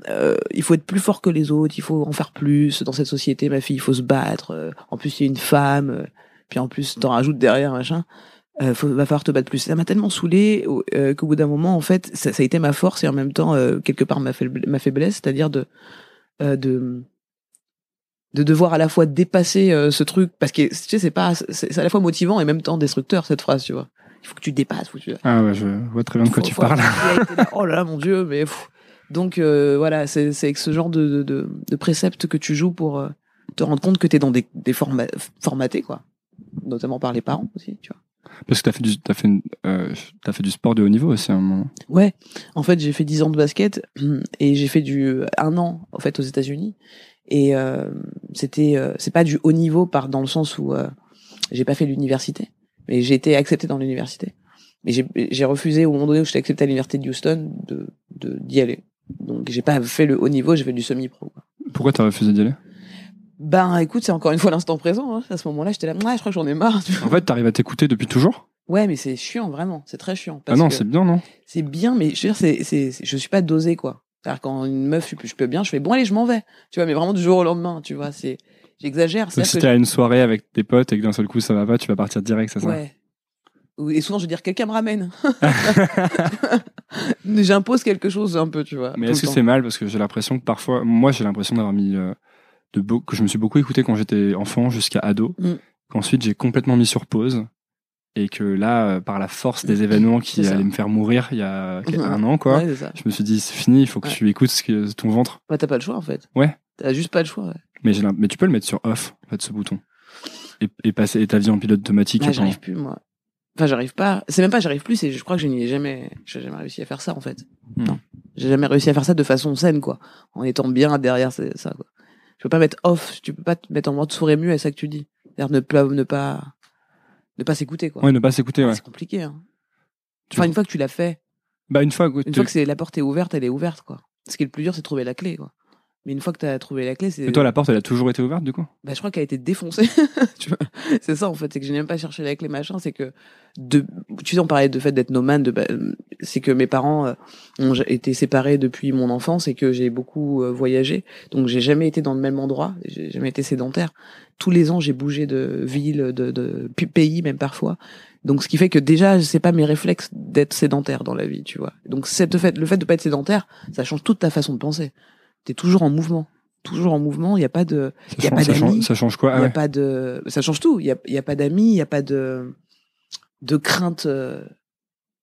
euh, il faut être plus fort que les autres, il faut en faire plus dans cette société, ma fille, il faut se battre. euh, en plus, il y a une femme, euh, puis en plus, t'en rajoutes derrière, machin. Euh, faut, va falloir te battre plus. Ça m'a tellement saoulé au- euh, qu'au bout d'un moment, en fait, ça, ça a été ma force et en même temps, euh, quelque part, ma, faible- ma faiblesse, c'est-à-dire de, de, de devoir à la fois dépasser ce truc, parce que tu sais, c'est pas, c'est à la fois motivant et en même temps destructeur cette phrase, tu vois. Il faut que tu dépasses, faut que tu, Ah ouais, je vois très bien de quoi tu faut- parles. là, oh là là, mon dieu, mais pff. Donc euh, voilà, c'est avec ce genre de, de, de, de préceptes que tu joues pour euh, te rendre compte que t'es dans des, des formats formatés quoi, notamment par les parents aussi, tu vois. Parce que t'as fait du, fait, une- euh, t'as fait du sport de haut niveau aussi à un moment. Ouais, en fait j'ai fait 10 ans de basket et j'ai fait du un an en fait aux États-Unis et euh, c'était euh, c'est pas du haut niveau par dans le sens où euh, j'ai pas fait l'université, mais j'ai été accepté dans l'université. Mais j'ai refusé au moment donné où j'étais accepté à l'université de Houston de de d'y aller. Donc j'ai pas fait le haut niveau, j'ai fait du semi-pro. quoi. Pourquoi t'as refusé d'y aller? Ben écoute, c'est encore une fois l'instant présent. Hein. À ce moment-là, j'étais là, ouais, je crois que j'en ai marre. En fait, t'arrives à t'écouter depuis toujours? Ouais, mais c'est chiant vraiment, c'est très chiant. Ah non, c'est bien, non? c'est bien, mais je veux dire, c'est, c'est, je suis pas dosé, quoi. C'est-à-dire, quand une meuf, je, peux- je peux bien, je fais, bon, allez, je m'en vais. Tu vois, mais vraiment du jour au lendemain, tu vois, c'est, j'exagère. Donc si t'es à une soirée avec tes potes et que d'un seul coup ça va pas, tu vas partir direct, je- ça? Ouais. Et souvent, je veux dire, quelqu'un me ramène. J'impose quelque chose un peu, tu vois. Mais est-ce que c'est mal parce que j'ai l'impression que parfois, moi j'ai l'impression d'avoir mis euh, de beau, que je me suis beaucoup écouté quand j'étais enfant jusqu'à ado, Mm. qu'ensuite j'ai complètement mis sur pause et que là, euh, par la force des événements qui allaient me faire mourir il y a un an, quoi, Ouais, je me suis dit c'est fini, il faut que Ouais. tu écoutes ce que, ton ventre. Bah, t'as pas le choix, en fait. Ouais. T'as juste pas le choix, ouais. Mais, tu peux le mettre sur off, en fait, ce bouton. Et, et passer et ta vie en pilote automatique. Ah, et j'arrive plus, moi. Enfin, j'arrive pas. C'est même pas, j'arrive plus, c'est, je crois que je n'y ai jamais, j'ai jamais réussi à faire ça, en fait. Hmm. Non. J'ai jamais réussi à faire ça de façon saine, quoi. En étant bien derrière c'est- ça, quoi. Je peux pas mettre off, tu peux pas te mettre en mode sourd et muet, c'est ça que tu dis. C'est-à-dire ne pas, ne pas, ne pas s'écouter, quoi. Ouais, ne pas s'écouter, ouais. C'est compliqué, hein. Tu- Enfin, une fois que tu l'as fait, Bah, une fois, que une fois que c'est, la porte est ouverte, elle est ouverte, quoi. Ce qui est le plus dur, c'est de trouver la clé, quoi. Mais une fois que tu as trouvé la clé, c'est. Et toi, la porte, elle a toujours été ouverte, du coup? Bah, je crois qu'elle a été défoncée. c'est ça, en fait. C'est que je n'ai même pas cherché la clé, machin. C'est que, de, tu sais, on parlait de fait d'être nomade. De, bah, c'est que mes parents euh, ont été séparés depuis mon enfance et que j'ai beaucoup euh, voyagé. Donc, j'ai jamais été dans le même endroit. J'ai jamais été sédentaire. Tous les ans, j'ai bougé de ville, de, de pays, même parfois. Donc, ce qui fait que déjà, c'est pas mes réflexes d'être sédentaire dans la vie, tu vois. Donc, cette fait, le fait de pas être sédentaire, ça change toute ta façon de penser t'es toujours en mouvement. Toujours en mouvement il y a pas de il y a pas d'amis. ça change quoi il y a pas de ça change tout. Il y a, y a pas d'amis il y a pas de de crainte euh,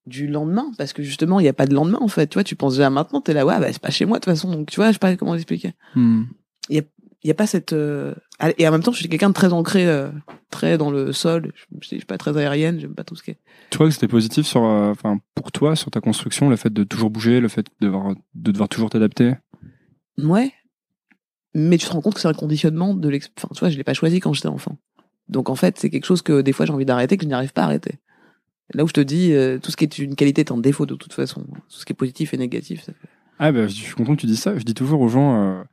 du lendemain. Parce que justement il y a pas de lendemain en fait. Tu vois tu penses déjà maintenant t'es là ouais bah c'est pas chez moi de toute façon. Donc tu vois je sais pas comment expliquer hmm. il a il y a pas cette euh, et en même temps je suis quelqu'un de très ancré euh, très dans le sol. Je suis pas très aérienne j'aime pas tout ce qui est tu crois que c'était positif sur enfin pour toi sur ta construction le fait de toujours bouger le fait de devoir de devoir toujours t'adapter? Ouais. Mais tu te rends compte que c'est un conditionnement de l'expérience. Enfin, tu vois, je l'ai pas choisi quand j'étais enfant. Donc en fait, c'est quelque chose que des fois j'ai envie d'arrêter, que je n'y arrive pas à arrêter. Là où je te dis, euh, tout ce qui est une qualité est un défaut de toute façon. Tout ce qui est positif et négatif. Ça fait... Ah bah, je suis content que tu dises ça. Je dis toujours aux gens, euh,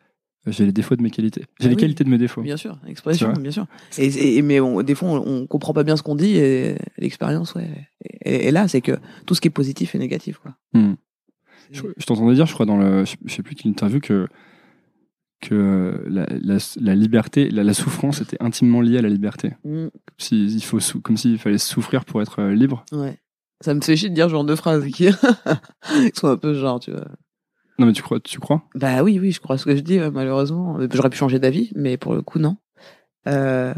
j'ai les défauts de mes qualités. J'ai ah les qualités de mes défauts. Bien sûr, expression, bien sûr. Et, mais des fois, on, comprend pas bien ce qu'on dit et l'expérience, ouais. Et, là, c'est que tout ce qui est positif est négatif, quoi. Hmm. Je, t'entendais dire, je crois, dans le, je, sais plus quelle interview que que la, la, la liberté, la, la, souffrance était intimement liée à la liberté. Mm. Si, il faut comme s'il fallait souffrir pour être euh, libre. Ouais. Ça me fait chier de dire ce genre de phrases qui sont un peu genre, tu vois. Non, mais tu crois, tu crois? Bah oui, oui, je crois ce que je dis, malheureusement. J'aurais pu changer d'avis, mais pour le coup, non. Euh...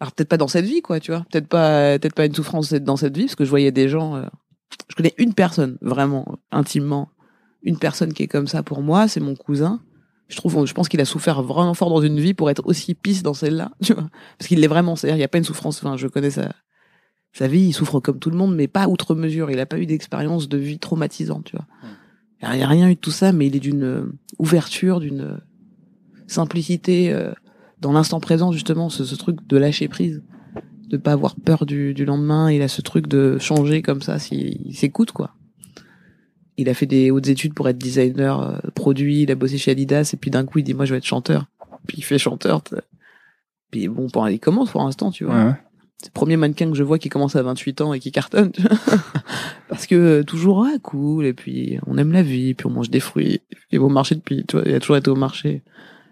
Alors peut-être pas dans cette vie, quoi, tu vois. Peut-être pas, peut-être pas une souffrance dans cette vie, parce que je voyais des gens. Euh, je connais une personne vraiment intimement une personne qui est comme ça pour moi, c'est mon cousin. Je trouve, je pense qu'il a souffert vraiment fort dans une vie pour être aussi pisse dans celle-là, tu vois. Parce qu'il l'est vraiment. C'est-à-dire, il n'y a pas une souffrance. Enfin, je connais sa, sa vie, il souffre comme tout le monde, mais pas outre mesure. Il n'a pas eu d'expérience de vie traumatisante, tu vois. Il n'y a rien eu de tout ça, mais il est d'une euh, ouverture, d'une euh, simplicité euh, dans l'instant présent, justement, ce, ce, truc de lâcher prise, de pas avoir peur du, du lendemain. Il a ce truc de changer comme ça s'il s'écoute, quoi il a fait des hautes études pour être designer euh, produit, il a bossé chez Adidas et puis d'un coup il dit moi je vais être chanteur. Puis il fait chanteur. Puis bon, il commence pour l'instant, tu vois. Ouais. C'est le premier mannequin que je vois qui commence à 28 ans et qui cartonne. Parce que euh, toujours ah cool et puis on aime la vie, puis on mange des fruits. Il va au marché depuis, tu vois, il a toujours été au marché.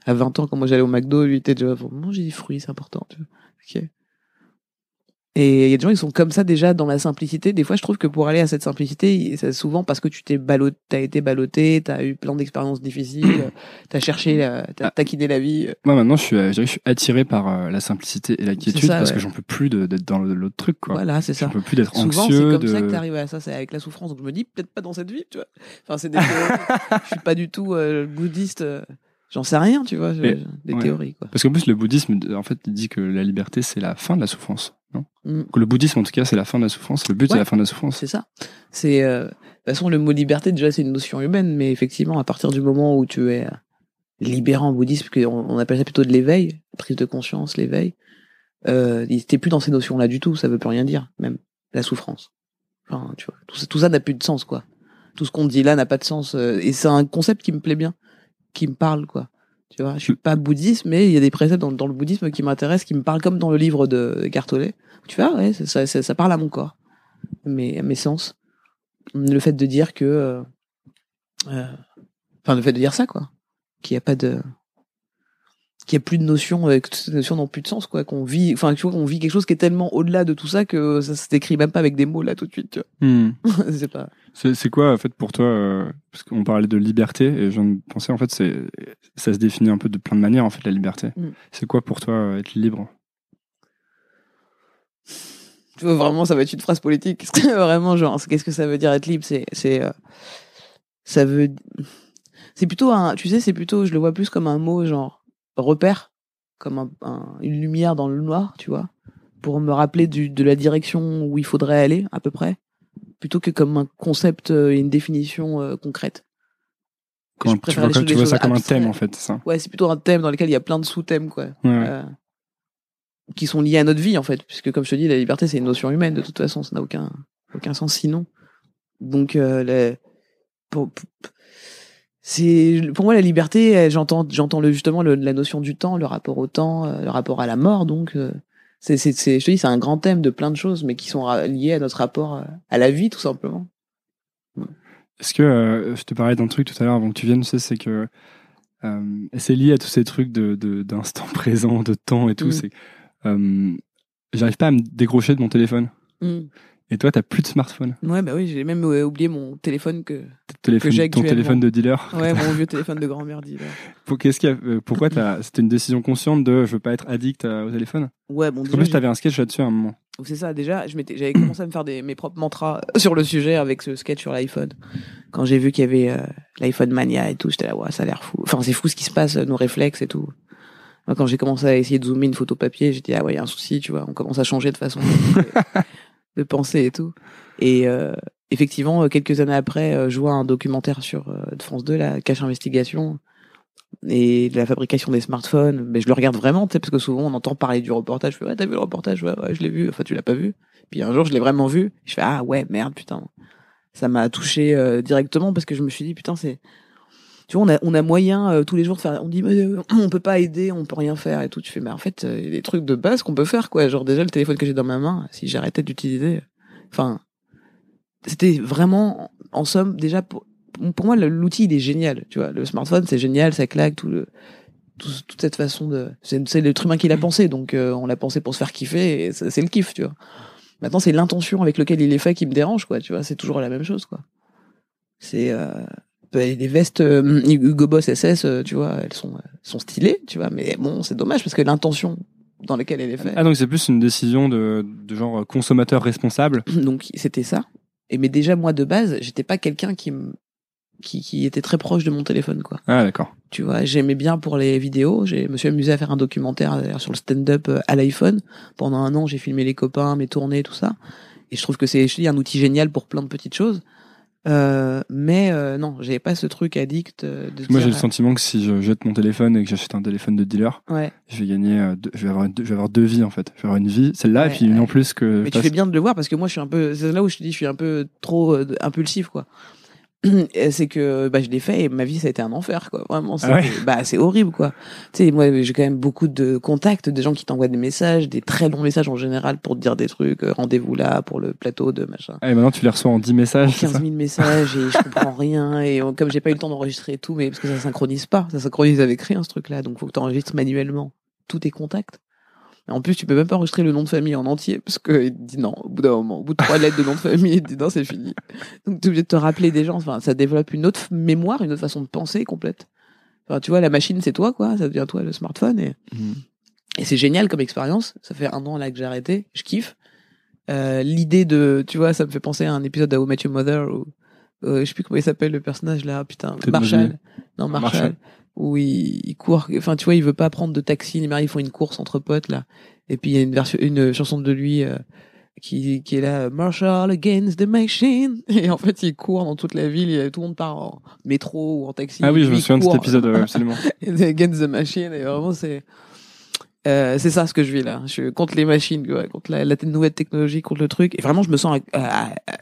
À 20 ans quand moi j'allais au McDo, lui était déjà manger des fruits, c'est important, tu vois. Ok. Et il y a des gens qui sont comme ça déjà dans la simplicité. Des fois, je trouve que pour aller à cette simplicité, c'est souvent parce que tu t'es ballotté, t'as été ballotté, t'as eu plein d'expériences difficiles, t'as cherché, t'as ah. taquiné la vie. Moi, maintenant, je suis, je, je suis attiré par euh, la simplicité et la quiétude parce que j'en peux plus d'être dans l'autre truc, quoi. Voilà, c'est ça. J'en peux plus d'être anxieux. Souvent, c'est comme ça que t'arrives à ça, c'est avec la souffrance. Donc, je me dis, peut-être pas dans cette vie, tu vois. Enfin, c'est des je suis pas du tout euh, bouddhiste. Euh, J'en sais rien, tu vois, des théories. Quoi. Parce qu'en plus, le bouddhisme, en fait, il dit que la liberté, c'est la fin de la souffrance. Non mm. Le bouddhisme, en tout cas, c'est la fin de la souffrance. Le but, c'est la fin de la souffrance. C'est ça. C'est, euh... de toute façon, le mot liberté, déjà, c'est une notion humaine, mais effectivement, à partir du moment où tu es libéré en bouddhisme, on, on appelle ça plutôt de l'éveil, prise de conscience, l'éveil, euh, t'es plus dans ces notions-là du tout. Ça veut plus rien dire, même la souffrance. Enfin, tu vois, tout, tout ça n'a plus de sens, quoi. Tout ce qu'on dit là n'a pas de sens. Euh, et c'est un concept qui me plaît bien qui me parle, quoi. Tu vois, je suis pas bouddhiste, mais il y a des préceptes dans, le bouddhisme qui m'intéressent, qui me parlent comme dans le livre de Cartolet. Tu vois, ça, ça, parle à mon corps, mes, mes sens. Le fait de dire que, euh, euh enfin, le fait de dire ça, quoi, qu'il n'y a pas de, qu'il n'y a plus de notion, euh, que ces notions n'ont plus de sens, quoi, qu'on vit, enfin, tu vois, qu'on vit quelque chose qui est tellement au-delà de tout ça que ça s'écrit même pas avec des mots là tout de suite, tu vois. Hmm. c'est pas. C'est quoi, en fait, pour toi, euh, parce qu'on parlait de liberté, et je viens de penser, en fait, c'est, ça se définit un peu de plein de manières, en fait, la liberté. Hmm. C'est quoi pour toi euh, être libre? Tu vois, vraiment, ça va être une phrase politique. vraiment, genre, qu'est-ce que ça veut dire être libre? C'est, c'est, ça veut, c'est plutôt un, tu sais, c'est plutôt, je le vois plus comme un mot, genre, repère, comme un, une lumière dans le noir, tu vois, pour me rappeler du, de la direction où il faudrait aller, à peu près, plutôt que comme un concept et une définition euh, concrète. Quand tu vois, tu vois ça comme un thème, en fait, ça? Ouais, c'est plutôt un thème dans lequel il y a plein de sous-thèmes, quoi. Euh, qui sont liés à notre vie, en fait, puisque, comme je te dis, la liberté, c'est une notion humaine, de toute façon, ça n'a aucun, aucun sens sinon. Donc, euh, les, pour, c'est pour moi la liberté. J'entends, j'entends le, justement le- la notion du temps, le rapport au temps, euh, le rapport à la mort. Donc, euh, c'est, c'est, c'est, je te dis, c'est un grand thème de plein de choses, mais qui sont liées à notre rapport euh, à la vie, tout simplement. Est-ce que euh, je te parlais d'un truc tout à l'heure avant que tu viennes, tu sais, c'est que euh, c'est lié à tous ces trucs de de- d'instant présent, de temps et tout. Mm. C'est euh, j'arrive pas à me décrocher de mon téléphone. Et toi, t'as plus de smartphone? Ouais, bah oui, j'ai même euh, oublié mon téléphone que, téléphone, j'ai ton téléphone de dealer. ouais, mon vieux téléphone de grand-mère dit. là. Pour- Qu'est-ce qu'il y a, euh, pourquoi c'était une décision consciente de je veux pas être addict à- au téléphone? Ouais, bon, En déjà, plus, j'ai- t'avais un sketch là-dessus à un moment. c'est ça. Déjà, je m'étais, j'avais commencé à me faire des, mes propres mantras sur le sujet avec ce sketch sur l'iPhone. Quand j'ai vu qu'il y avait euh, l'iPhone Mania et tout, j'étais là, ouais, ça a l'air fou. Enfin, c'est fou ce qui se passe, euh, nos réflexes et tout. Moi, quand j'ai commencé à essayer de zoomer une photo papier, j'ai dit, ah ouais, il y a un souci, tu vois, on commence à changer de façon de, penser et tout. Et euh, effectivement, euh, quelques années après, euh, je vois un documentaire sur euh, de France 2, la cache investigation et la fabrication des smartphones. Mais je le regarde vraiment, tu sais, parce que souvent on entend parler du reportage. Je fais, ouais, t'as vu le reportage? Ouais, ouais, je l'ai vu. Enfin, tu l'as pas vu? Puis un jour, je l'ai vraiment vu. Je fais, ah ouais, merde, putain. Ça m'a touché euh, directement parce que je me suis dit, putain, c'est. Tu vois, on a, on moyen euh, tous les jours de faire. On dit, mais, euh, on peut pas aider, on peut rien faire et tout. Tu fais, mais en fait, euh, il y a des trucs de base qu'on peut faire, quoi. Genre, déjà, le téléphone que j'ai dans ma main, si j'arrêtais d'utiliser. Enfin, c'était vraiment, en somme, déjà, pour, moi, l'outil, il est génial. Tu vois, le smartphone, c'est génial, ça claque, tout le. tout- toute cette façon de. C'est l'être humain qui l'a pensé, donc euh, on l'a pensé pour se faire kiffer, et c'est le kiff, tu vois. Maintenant, c'est l'intention avec laquelle il est fait qui me dérange, quoi. Tu vois, c'est toujours la même chose, quoi. C'est les vestes euh, Hugo Boss SS, euh, tu vois, elles sont, sont stylées, tu vois, mais bon, c'est dommage parce que l'intention dans laquelle elle est faite. Ah donc c'est plus une décision de, de genre consommateur responsable. Donc c'était ça. Et mais déjà moi de base, j'étais pas quelqu'un qui me qui, qui était très proche de mon téléphone, quoi. Ah d'accord. Tu vois, j'aimais bien pour les vidéos. Je me suis amusé à faire un documentaire sur le stand-up euh, à l'iPhone. Pendant un an, j'ai filmé les copains, mes tournées, tout ça. Et je trouve que c'est un outil génial pour plein de petites choses. Euh, mais euh, non, j'avais pas ce truc addict euh, de Moi j'ai le sentiment que si je jette mon téléphone et que j'achète un téléphone de dealer, euh, Ouais. je vais gagner, euh, deux- je vais avoir, deux, je vais avoir deux vies en fait. Je vais avoir une vie, celle-là, Ouais, et puis une ouais. en plus que. Mais tu fais bien de le voir parce que moi je suis un peu c'est là où je te dis je suis un peu trop euh, impulsif quoi. C'est que bah je l'ai fait et ma vie ça a été un enfer quoi. Vraiment c'est Ah ouais bah c'est horrible quoi. Tu sais moi j'ai quand même beaucoup de contacts des gens qui t'envoient des messages, des très longs messages en général pour te dire des trucs, euh, rendez-vous là pour le plateau de machin. Ah, et maintenant tu les reçois en 10 messages, c'est 15 ça 000 messages et je comprends rien et comme j'ai pas eu le temps d'enregistrer tout mais parce que ça synchronise pas, ça synchronise avec rien ce truc là donc faut que tu enregistres manuellement tous tes contacts. En plus, tu peux même pas enregistrer le nom de famille en entier, parce que il dit non, au bout d'un moment, au bout de trois lettres de nom de famille, il dit non, c'est fini. Donc, tu es obligé de te rappeler des gens, enfin, ça développe une autre mémoire, une autre façon de penser complète. Enfin, tu vois, la machine, c'est toi, quoi, ça devient toi, le smartphone, et, Mhm. et c'est génial comme expérience. Ça fait un an, là, que j'ai arrêté, je kiffe. Euh, l'idée de, tu vois, ça me fait penser à un épisode d'How Met Your Mother, où, euh, je sais plus comment il s'appelle, le personnage, là, putain, Marshall. Non, Marshall. Marshall. Où il, il court, enfin, tu vois, il veut pas prendre de taxi, les maris, font une course entre potes, là. Et puis il y a une version, une chanson de lui euh, qui, qui est là, Marshall against the machine. Et en fait, il court dans toute la ville, et tout le monde part en métro ou en taxi. Ah oui, je me souviens de cet épisode, absolument. against the machine. Et vraiment, c'est euh, c'est ça ce que je vis là. Je suis contre les machines, quoi, contre la, la nouvelle technologie, contre le truc. Et vraiment, je me sens à, à, à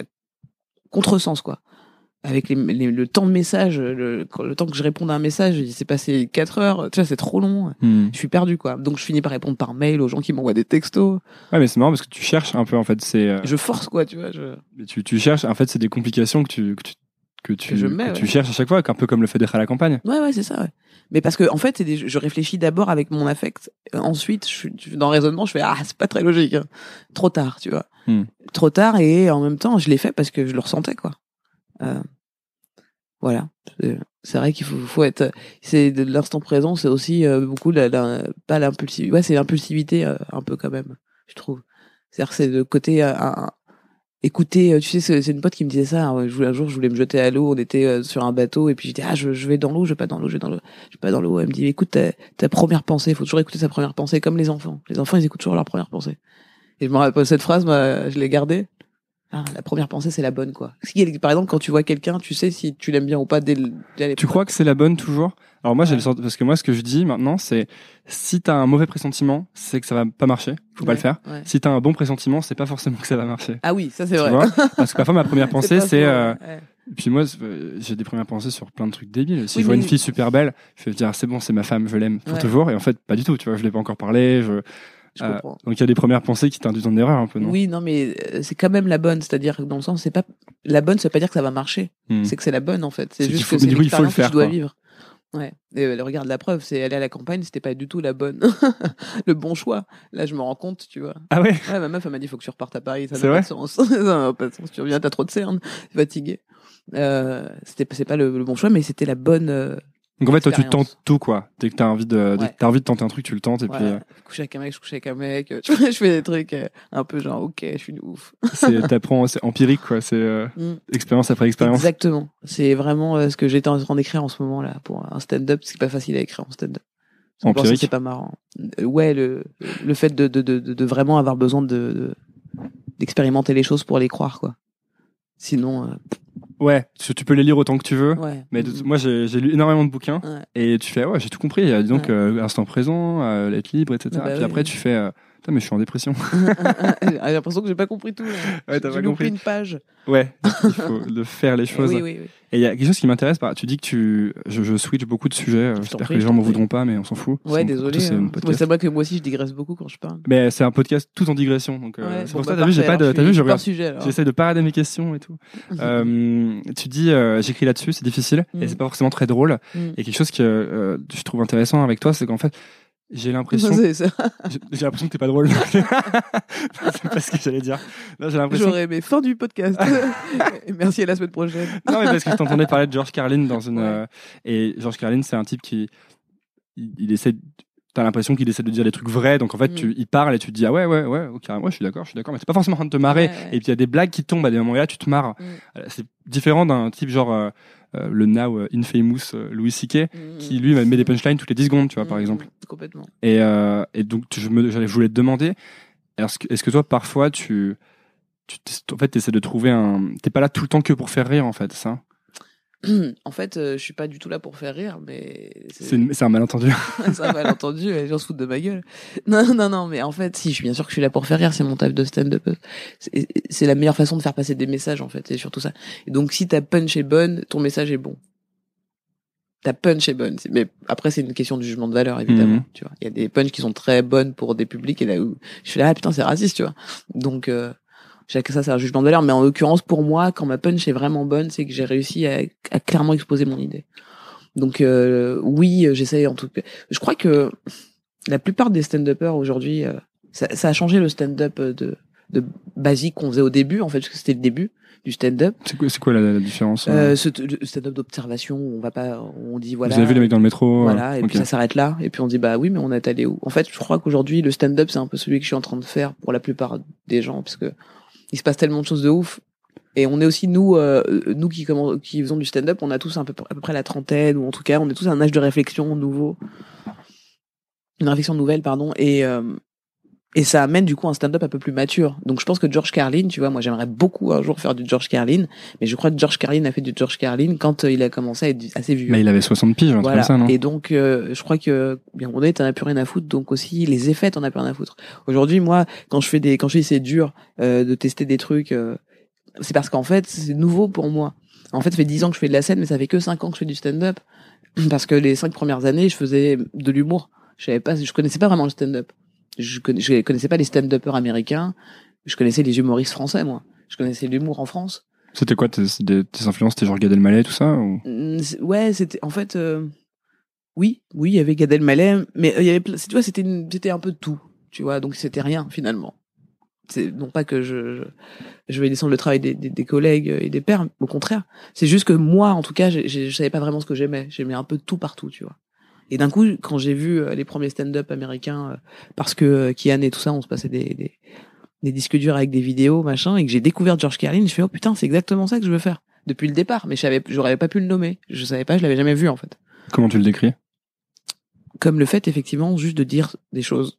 contresens, quoi. Avec les, les- le temps de message, le, le temps que je réponde à un message, il s'est passé 4 heures. Tu vois, c'est trop long. Hmm. Je suis perdu, quoi. Donc, je finis par répondre par mail aux gens qui m'envoient des textos. Ouais, mais c'est marrant parce que tu cherches un peu en fait. C'est, euh, Je force, quoi, tu vois. Je... tu, tu cherches. En fait, c'est des complications que tu que tu que tu, Que je mets, que tu cherches à chaque fois, un peu comme le fait d'être à la campagne. Ouais, ouais, c'est ça, ouais. Mais parce que, en fait, des- je réfléchis d'abord avec mon affect. Ensuite, je- dans le raisonnement, je fais, ah, c'est pas très logique. hein. Trop tard, tu vois. Hmm. Trop tard et en même temps, je l'ai fait parce que je le ressentais, quoi. Euh, voilà. C'est- vrai qu'il faut, être, c'est de l'instant présent, c'est aussi euh, beaucoup la, la- pas l'impulsivité. Ouais, c'est l'impulsivité, euh, un peu quand même, je trouve. C'est-à-dire c'est le côté, un- écouter, tu sais, c'est une pote qui me disait ça. hein, un jour, je voulais me jeter à l'eau, on était sur un bateau et puis j'étais, ah, je, je vais dans l'eau, je vais pas dans l'eau, je vais dans l'eau, je vais pas dans l'eau. Elle me dit, écoute ta, ta première pensée, il faut toujours écouter sa première pensée, comme les enfants. Les enfants, ils écoutent toujours leur première pensée. Et je me rappelle cette phrase, moi, je l'ai gardée. Ah, la première pensée, c'est la bonne, quoi. Si, par exemple, quand tu vois quelqu'un, tu sais si tu l'aimes bien ou pas dès, le- dès Tu crois que c'est la bonne toujours? Alors moi, j'ai Ouais. le sort parce que moi, ce que je dis maintenant, c'est si t'as un mauvais pressentiment, c'est que ça va pas marcher. Faut pas le faire. ouais. Si t'as un bon pressentiment, c'est pas forcément que ça va marcher. Ah oui, ça c'est vrai. vois? Parce que parfois, ma première pensée, pas c'est euh. Puis moi, euh, j'ai des premières pensées sur plein de trucs débiles. Si Oui, je vois mais- une fille super belle, je vais me dire c'est bon, c'est ma femme, je l'aime pour toujours. Et en fait, pas du tout. Tu vois, je l'ai pas encore parlé. Je... Je Euh, donc il y a des premières pensées qui t'induisent en erreur un peu, non? Oui, non, mais euh, c'est quand même la bonne. C'est-à-dire que dans le sens, c'est pas la bonne, ça veut pas dire que ça va marcher. Hmm. C'est que c'est la bonne en fait. C'est juste faut- que c'est l'expérience que tu dois quoi. vivre. Ouais. Et euh, regarde la preuve, c'est aller à la campagne, c'était pas du tout la bonne, le bon choix. Là, je me rends compte, tu vois. Ah ouais? Ouais, ma meuf, elle m'a dit, faut que tu repartes à Paris. Ça C'est n'a pas vrai? de sens. ça n'a pas de sens. Tu reviens, t'as trop de cernes, fatigué. Euh, c'était, c'est pas le, le bon choix, mais c'était la bonne. Donc en fait, toi, tu tentes tout, quoi. Dès que t'as envie de, dès Ouais. que t'as envie de tenter un truc, tu le tentes. Et puis, euh, coucher avec un mec, je couche avec un mec. euh, Tu vois, je fais des trucs euh, un peu genre, ok, je suis une ouf. c'est, t'apprends, c'est empirique, quoi. C'est euh, Mm. expérience après expérience. Exactement. C'est vraiment ce que j'étais en train d'écrire en ce moment là pour un stand-up. C'est pas facile à écrire en stand-up. Empirique. C'est pas marrant. Ouais, le, le fait de, de, de, vraiment avoir besoin de, de- d'expérimenter les choses pour les croire, quoi. Sinon, Ouais, tu, tu peux les lire autant que tu veux. ouais. Mais de- Mm. moi, j'ai, lu énormément de bouquins. Ouais. Et tu fais, ouais, j'ai tout compris. Euh, dis donc, Ouais. euh, instant présent, euh, être libre, etc. Ah bah puis oui, après, tu fais, euh, putain, mais je suis en dépression. J'ai l'impression que j'ai pas compris tout. Là. Ouais, t'as J'ai pas loupé compris. une page. Ouais, il faut de faire les choses. oui, oui, oui. Et il y a quelque chose qui m'intéresse. Tu dis que tu, je, je switch beaucoup de sujets. euh, J'espère que les gens m'en voudront pas, mais on s'en fout. Ouais, désolé. c'est c'est vrai que moi aussi je digresse beaucoup quand je parle. Mais c'est un podcast tout en digression. Donc, euh, Ouais, c'est bon, pour ça, bah, t'as vu, j'ai pas de, t'as vu, je regarde- j'essaie de parader mes questions et tout. Euh, tu dis, euh, j'écris là-dessus, c'est difficile Mm. et c'est pas forcément très drôle. Mm. Et quelque chose que euh, je trouve intéressant avec toi, c'est qu'en fait, j'ai l'impression, j'ai l'impression que t'es pas drôle. c'est pas ce que j'allais dire. J'ai l'impression. J'aurais aimé fin du podcast. Et merci à la semaine prochaine. Non, mais parce que je t'entendais parler de George Carlin dans une. Ouais. euh, et George Carlin, c'est un type qui. Il, il essaie. T'as l'impression qu'il essaie de dire des trucs vrais, donc en fait, Mm. tu, il parle et tu te dis ah ouais ouais ouais ok ouais je suis d'accord je suis d'accord mais c'est pas forcément en train de te marrer Ouais, et puis il y a des blagues qui tombent à des moments là tu te marres Mm. Euh, c'est différent d'un type genre euh, le now euh, infamous euh, Louis C.K. qui lui met des punchlines toutes les 10 secondes tu vois par Mm, exemple mm, Complètement. et, euh, et donc je, me, j'allais- je voulais te demander est-ce que, est-ce que toi parfois tu en fait essaies de trouver un t'es pas là tout le temps que pour faire rire en fait ça? en fait, euh, je suis pas du tout là pour faire rire, mais c'est, une- c'est un malentendu c'est un malentendu, les gens se foutent de ma gueule. Non, non, non, mais en fait, si, je suis bien sûr que je suis là pour faire rire, c'est mon taf de stand-up. C'est c'est la meilleure façon de faire passer des messages, en fait, c'est surtout ça. Et donc, si ta punch est bonne, ton message est bon. Ta punch est bonne. Mais après, c'est une question de jugement de valeur, évidemment. Mhm. Tu vois, il y a des punches qui sont très bonnes pour des publics, et là où je suis là, ah, putain, c'est raciste, tu vois. Donc, euh, chacun ça, c'est un jugement de valeur. Mais en l'occurrence, pour moi, quand ma punch est vraiment bonne, c'est que j'ai réussi à, à clairement exposer mon idée. Donc euh, oui, j'essaye en tout cas. Je crois que la plupart des stand-uppers aujourd'hui, euh, ça, ça a changé le stand-up de, de basique qu'on faisait au début, en fait, parce que c'était le début du stand-up. c'est quoi, c'est quoi la, la différence Euh, ce le stand-up d'observation, on va pas, on dit voilà. vous avez vu les mecs dans le métro Voilà, et euh, puis ça s'arrête là. Et puis on dit bah oui, mais on est allé où? En fait, je crois qu'aujourd'hui le stand-up c'est un peu celui que je suis en train de faire pour la plupart des gens, parce que il se passe tellement de choses de ouf. Et on est aussi nous, euh, nous qui qui faisons du stand-up, on a tous un peu, à peu près la trentaine ou en tout cas on est tous à un âge de réflexion nouveau, une réflexion nouvelle pardon. Et euh, et ça amène du coup un stand-up un peu plus mature. Donc je pense que George Carlin, tu vois, moi j'aimerais beaucoup un jour faire du George Carlin, mais je crois que George Carlin a fait du George Carlin quand euh, il a commencé à être assez vieux. mais il avait 60 piges un truc Voilà. comme ça non? Et donc, euh, je crois que bien on est, t'en as plus rien à foutre. Donc aussi, les effets, t'en as plus rien à foutre. Aujourd'hui, moi, quand je fais des, quand je dis c'est dur euh, de tester des trucs, euh, c'est parce qu'en fait, c'est nouveau pour moi. En fait, ça fait 10 ans que je fais de la scène, mais ça fait que 5 ans que je fais du stand-up. Parce que les cinq premières années, je faisais de l'humour. Je savais pas, je connaissais pas vraiment le stand-up. Je, conna- je connaissais pas les stand-uppers américains. Je connaissais les humoristes français, moi. Je connaissais l'humour en France. c'était quoi tes, des- tes influences? T'es genre Gad Elmaleh tout ça ou... Ouais, c'était en fait euh, oui, oui, il y avait Gad Elmaleh, mais euh, il y avait tu vois, c'était c'était un peu tout, tu vois, donc c'était rien finalement. C'est non pas que je je, je vais descendre le travail des, des, des collègues et des pairs, au contraire. C'est juste que moi, en tout cas, je savais pas vraiment ce que j'aimais. J'aimais un peu tout partout, tu vois. Et d'un coup, quand j'ai vu euh, les premiers stand-up américains, euh, parce que euh, Kian et tout ça, on se passait des, des, des disques durs avec des vidéos, machin, et que j'ai découvert George Carlin, je fais oh putain, c'est exactement ça que je veux faire depuis le départ. Mais je savais, j'aurais pas pu le nommer. Je savais pas, je l'avais jamais vu en fait. comment tu le décris? Comme le fait effectivement juste de dire des choses.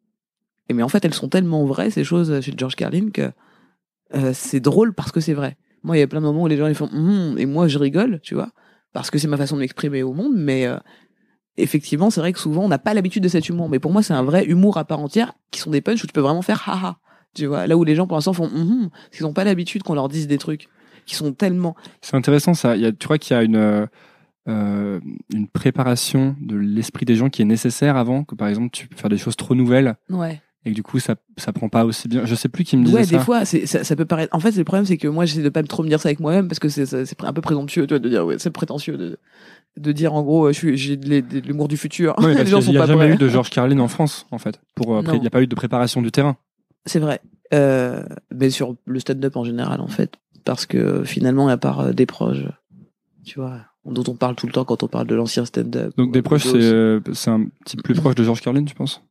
Et mais en fait, elles sont tellement vraies ces choses chez George Carlin que euh, c'est drôle parce que c'est vrai. Moi, il y a plein de moments où les gens ils font Hum et moi je rigole, tu vois, parce que c'est ma façon de m'exprimer au monde. Mais euh, effectivement, c'est vrai que souvent on n'a pas l'habitude de cet humour. Mais pour moi, c'est un vrai humour à part entière qui sont des punchs où tu peux vraiment faire haha. Tu vois, là où les gens pour l'instant font Hum parce qu'ils n'ont pas l'habitude qu'on leur dise des trucs. qui sont tellement. C'est intéressant ça. Il y a, tu crois qu'il y a une euh, une préparation de l'esprit des gens qui est nécessaire avant que par exemple tu peux faire des choses trop nouvelles Ouais. et que du coup ça ça prend pas aussi bien? Je sais plus qui me disait Ouais, ça. des fois, ça, ça peut paraître. En fait, le problème, c'est que moi, j'essaie de pas trop me dire ça avec moi-même parce que c'est, un peu présomptueux, tu vois, de dire, ouais, c'est prétentieux de, de dire, en gros, euh, j'ai de l'humour du futur. Non, mais Les parce gens qu'il sont y a pas jamais prêts. eu de George Carlin en France en fait. Pour euh, il n'y a pas eu de préparation du terrain. C'est vrai. Euh, mais sur le stand-up en général, en fait. Parce que finalement, à part des proches, tu vois, dont on parle tout le temps quand on parle de l'ancien stand-up. Donc des proches c'est euh, un petit peu plus proche de George Carlin, tu penses?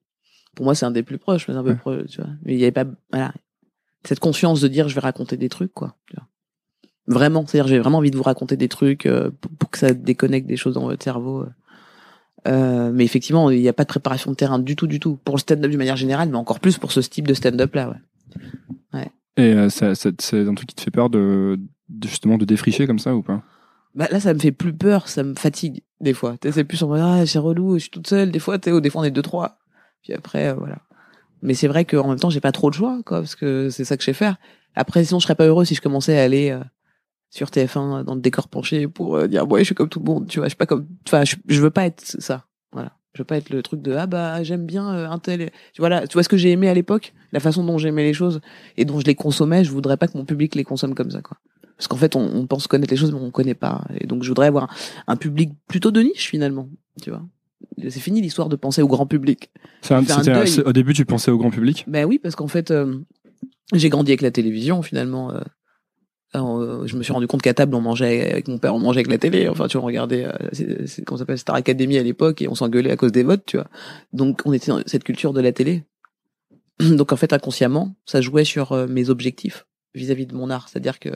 Pour moi, c'est un des plus proches, mais un peu Ouais. proche, tu vois. Mais il y avait pas, voilà. Cette conscience de dire, je vais raconter des trucs, quoi. tu vois. Vraiment. C'est-à-dire, j'ai vraiment envie de vous raconter des trucs euh, pour, pour que ça déconnecte des choses dans votre cerveau. euh. Euh, mais effectivement, il n'y a pas de préparation de terrain du tout, du tout. Pour le stand-up d'une manière générale, mais encore plus pour ce type de stand-up-là, ouais. Et euh, ça, ça- c'est un truc qui te fait peur de, de justement de défricher comme ça ou pas? Bah là, ça me fait plus peur, ça me fatigue des fois. C'est plus en mode ah c'est relou, je suis toute seule. Des fois, ou des fois on est deux trois. Puis après, euh, voilà. Mais c'est vrai qu'en même temps, j'ai pas trop de choix, quoi, parce que c'est ça que je sais faire. Après, sinon, je serais pas heureux si je commençais à aller euh, sur TF1 dans le décor penché pour euh, dire ouais, je suis comme tout le monde. Tu vois, je suis pas comme. Enfin, je, je veux pas être ça. Voilà. Je veux pas être le truc de ah bah j'aime bien euh, un tel. Tu vois là, tu vois ce que j'ai aimé à l'époque, la façon dont j'aimais les choses et dont je les consommais. Je voudrais pas que mon public les consomme comme ça, quoi. Parce qu'en fait, on, on pense connaître les choses, mais on connaît pas. Et donc, je voudrais avoir un, public plutôt de niche finalement. Tu vois, c'est fini l'histoire de penser au grand public. Un- un Au début, tu pensais au grand public? Ben oui, parce qu'en fait, euh, j'ai grandi avec la télévision finalement. euh, alors, euh, je me suis rendu compte qu'à table, on mangeait avec mon père, on mangeait avec la télé. Enfin, tu vois, on regardait, euh, c'est, c'est, comment ça s'appelle, Star Academy à l'époque, et on s'engueulait à cause des votes, tu vois. Donc, on était dans cette culture de la télé. Donc, en fait, inconsciemment, ça jouait sur euh, mes objectifs vis-à-vis de mon art. C'est-à-dire que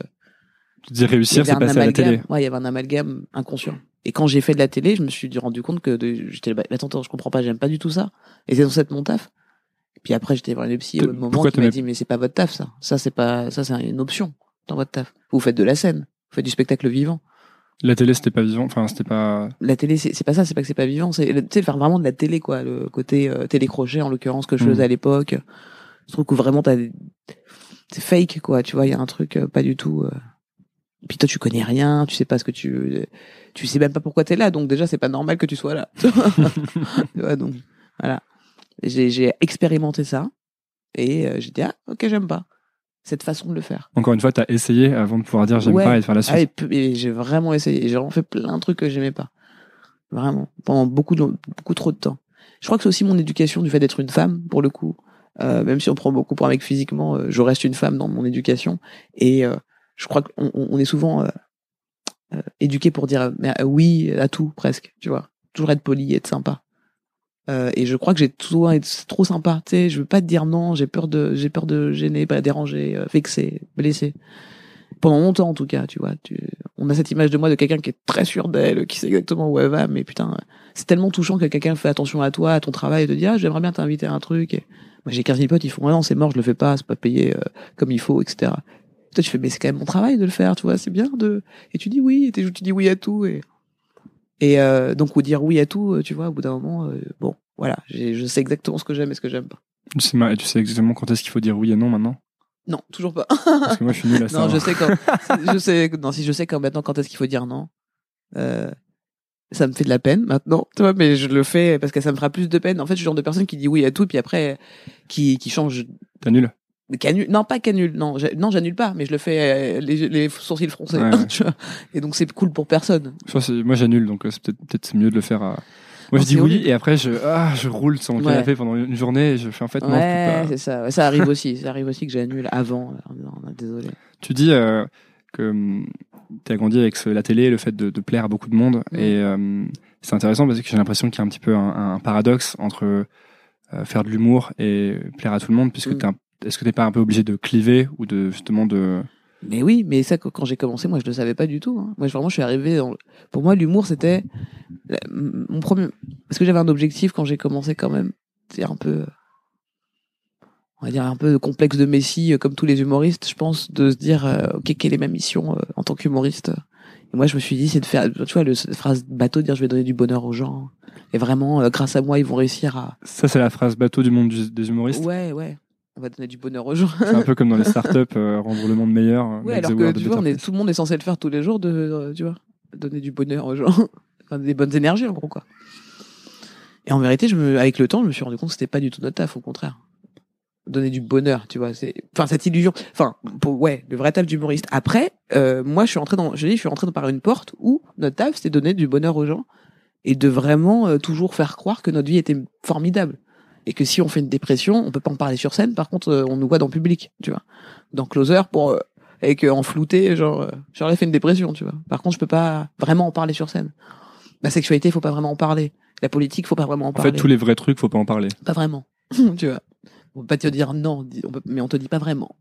Tu y réussir, c'est passer à la télé. Ouais, il y avait un amalgame inconscient. Et quand j'ai fait de la télé, je me suis rendu compte que de- j'étais bah, attends, attends, je comprends pas, j'aime pas du tout ça. Et c'est dans cette mon taf. Et puis après, j'étais voir une psy au moment qui m'a dit, mais c'est pas votre taf, ça. Ça, c'est pas, ça, c'est une option dans votre taf. Vous faites de la scène. Vous faites du spectacle vivant. La télé, c'était pas vivant. Enfin, c'était pas. La télé, c'est pas ça, c'est pas que c'est pas vivant, c'est, tu sais, faire vraiment de la télé, quoi. Le côté euh, télécrochet, en l'occurrence, que je Mm. faisais à l'époque. Je trouve que vraiment, t'as des- c'est fake, quoi. Tu vois, il y a un truc euh, pas du tout. euh. Puis toi, tu connais rien, tu sais pas ce que tu, tu sais même pas pourquoi t'es là. Donc déjà, c'est pas normal que tu sois là. Tu vois, donc voilà. J'ai j'ai expérimenté ça et euh, j'ai dit ah ok j'aime pas cette façon de le faire. Encore une fois, t'as essayé avant de pouvoir dire j'aime Ouais. pas et de faire la Ah, suite. et j'ai vraiment essayé. J'ai vraiment fait plein de trucs que j'aimais pas. Vraiment. Pendant beaucoup, de- beaucoup trop de temps. Je crois que c'est aussi mon éducation du fait d'être une femme, pour le coup. Euh, même si on prend beaucoup pour un mec physiquement, euh, je reste une femme dans mon éducation. Et euh, je crois qu'on on on est souvent éduqué pour dire oui à tout, presque. Tu vois? Toujours être poli, être sympa. Euh, et je crois que j'ai souvent été trop sympa. Tu sais, je veux pas te dire non, j'ai peur de, j'ai peur de gêner, pas déranger, euh, vexer, blesser pendant longtemps en tout cas, tu vois. Tu... On a cette image de moi de quelqu'un qui est très sûr d'elle, qui sait exactement où elle va, mais putain, c'est tellement touchant que quelqu'un fait attention à toi, à ton travail, et te dit ah j'aimerais bien t'inviter à un truc. Et... Moi j'ai 15 000 potes, ils font ah non c'est mort, je le fais pas, c'est pas payé euh, comme il faut, etc. Toi tu fais mais c'est quand même mon travail de le faire, tu vois, c'est bien de. Et tu dis oui, et tu dis oui à tout et et euh, donc ou dire oui à tout, euh, tu vois, au bout d'un moment, euh, bon voilà, je sais exactement ce que j'aime et ce que j'aime pas. Tu sais, tu sais exactement quand est-ce qu'il faut dire oui et non maintenant? Non, toujours pas. Parce que moi, je suis nul à ça. Non, je hein. sais quand. je sais. Non, si je sais quand maintenant quand est-ce qu'il faut dire non. Euh, ça me fait de la peine maintenant, tu vois, mais je le fais parce que ça me fera plus de peine. En fait, je suis le genre de personne qui dit oui à tout, puis après qui qui change. T'as non pas canule, non, non j'annule pas, mais je le fais euh, les, les sourcils froncés, Ouais, ouais. tu vois. Et donc c'est cool pour personne. Je moi, j'annule, donc euh, c'est peut-être peut-être mieux de le faire. à- Moi, je dis oui et après, je, ah, je roule sur mon Ouais. canapé pendant une journée et je fais en fait non, pas. c'est ça. Ça arrive aussi. Ça arrive aussi que j'annule avant. euh, Non, désolé. Tu dis euh, que tu as grandi avec la télé, le fait de, de plaire à beaucoup de monde. Mm. Et euh, c'est intéressant parce que j'ai l'impression qu'il y a un petit peu un, un paradoxe entre faire de l'humour et plaire à tout le monde, puisque Mm. t'es un- est-ce que t'es pas un peu obligé de cliver ou de justement de. Mais oui, mais ça, quand j'ai commencé, moi, je le savais pas du tout. hein. Moi, je- vraiment, je suis arrivé. Dans... Pour moi, l'humour, c'était mon premier. Parce que j'avais un objectif quand j'ai commencé, quand même. C'est un peu, on va dire un peu de complexe de Messi, euh, comme tous les humoristes, je pense, de se dire, euh, ok, quelle est ma mission euh, en tant qu'humoriste? Et moi, je me suis dit, c'est de faire, tu vois, le, cette phrase bateau, de dire, je vais donner du bonheur aux gens. Et vraiment, euh, grâce à moi, ils vont réussir à. Ça, c'est la phrase bateau du monde du- des humoristes. Ouais, ouais. On va donner du bonheur aux gens. C'est un peu comme dans les startups, euh, rendre le monde meilleur. euh, the alors que tu vois, on est, tout le monde est censé le faire tous les jours, de, euh, tu vois, donner du bonheur aux gens, enfin, des bonnes énergies en gros quoi. Et en vérité, je me, avec le temps, je me suis rendu compte que c'était pas du tout notre taf, au contraire. Donner du bonheur, tu vois, c'est, enfin cette illusion, enfin, pour, ouais, le vrai taf d'humoriste. Après, euh, moi, je suis rentré dans, je dis, je suis rentré par une porte où notre taf, c'était donner du bonheur aux gens et de vraiment toujours faire croire que notre vie était formidable et que si on fait une dépression, on peut pas en parler sur scène. Par contre, euh, on nous voit dans le public, tu vois, dans closer pour euh, avec euh, en flouté, genre, euh, genre, elle fait une dépression, tu vois. Par contre, je peux pas vraiment en parler sur scène. La sexualité, faut pas vraiment en parler. La politique, faut pas vraiment en En parler. fait, tous les vrais trucs, faut pas en parler. Pas vraiment, tu vois. On peut pas te dire non, dis- on peut- mais on te dit pas vraiment.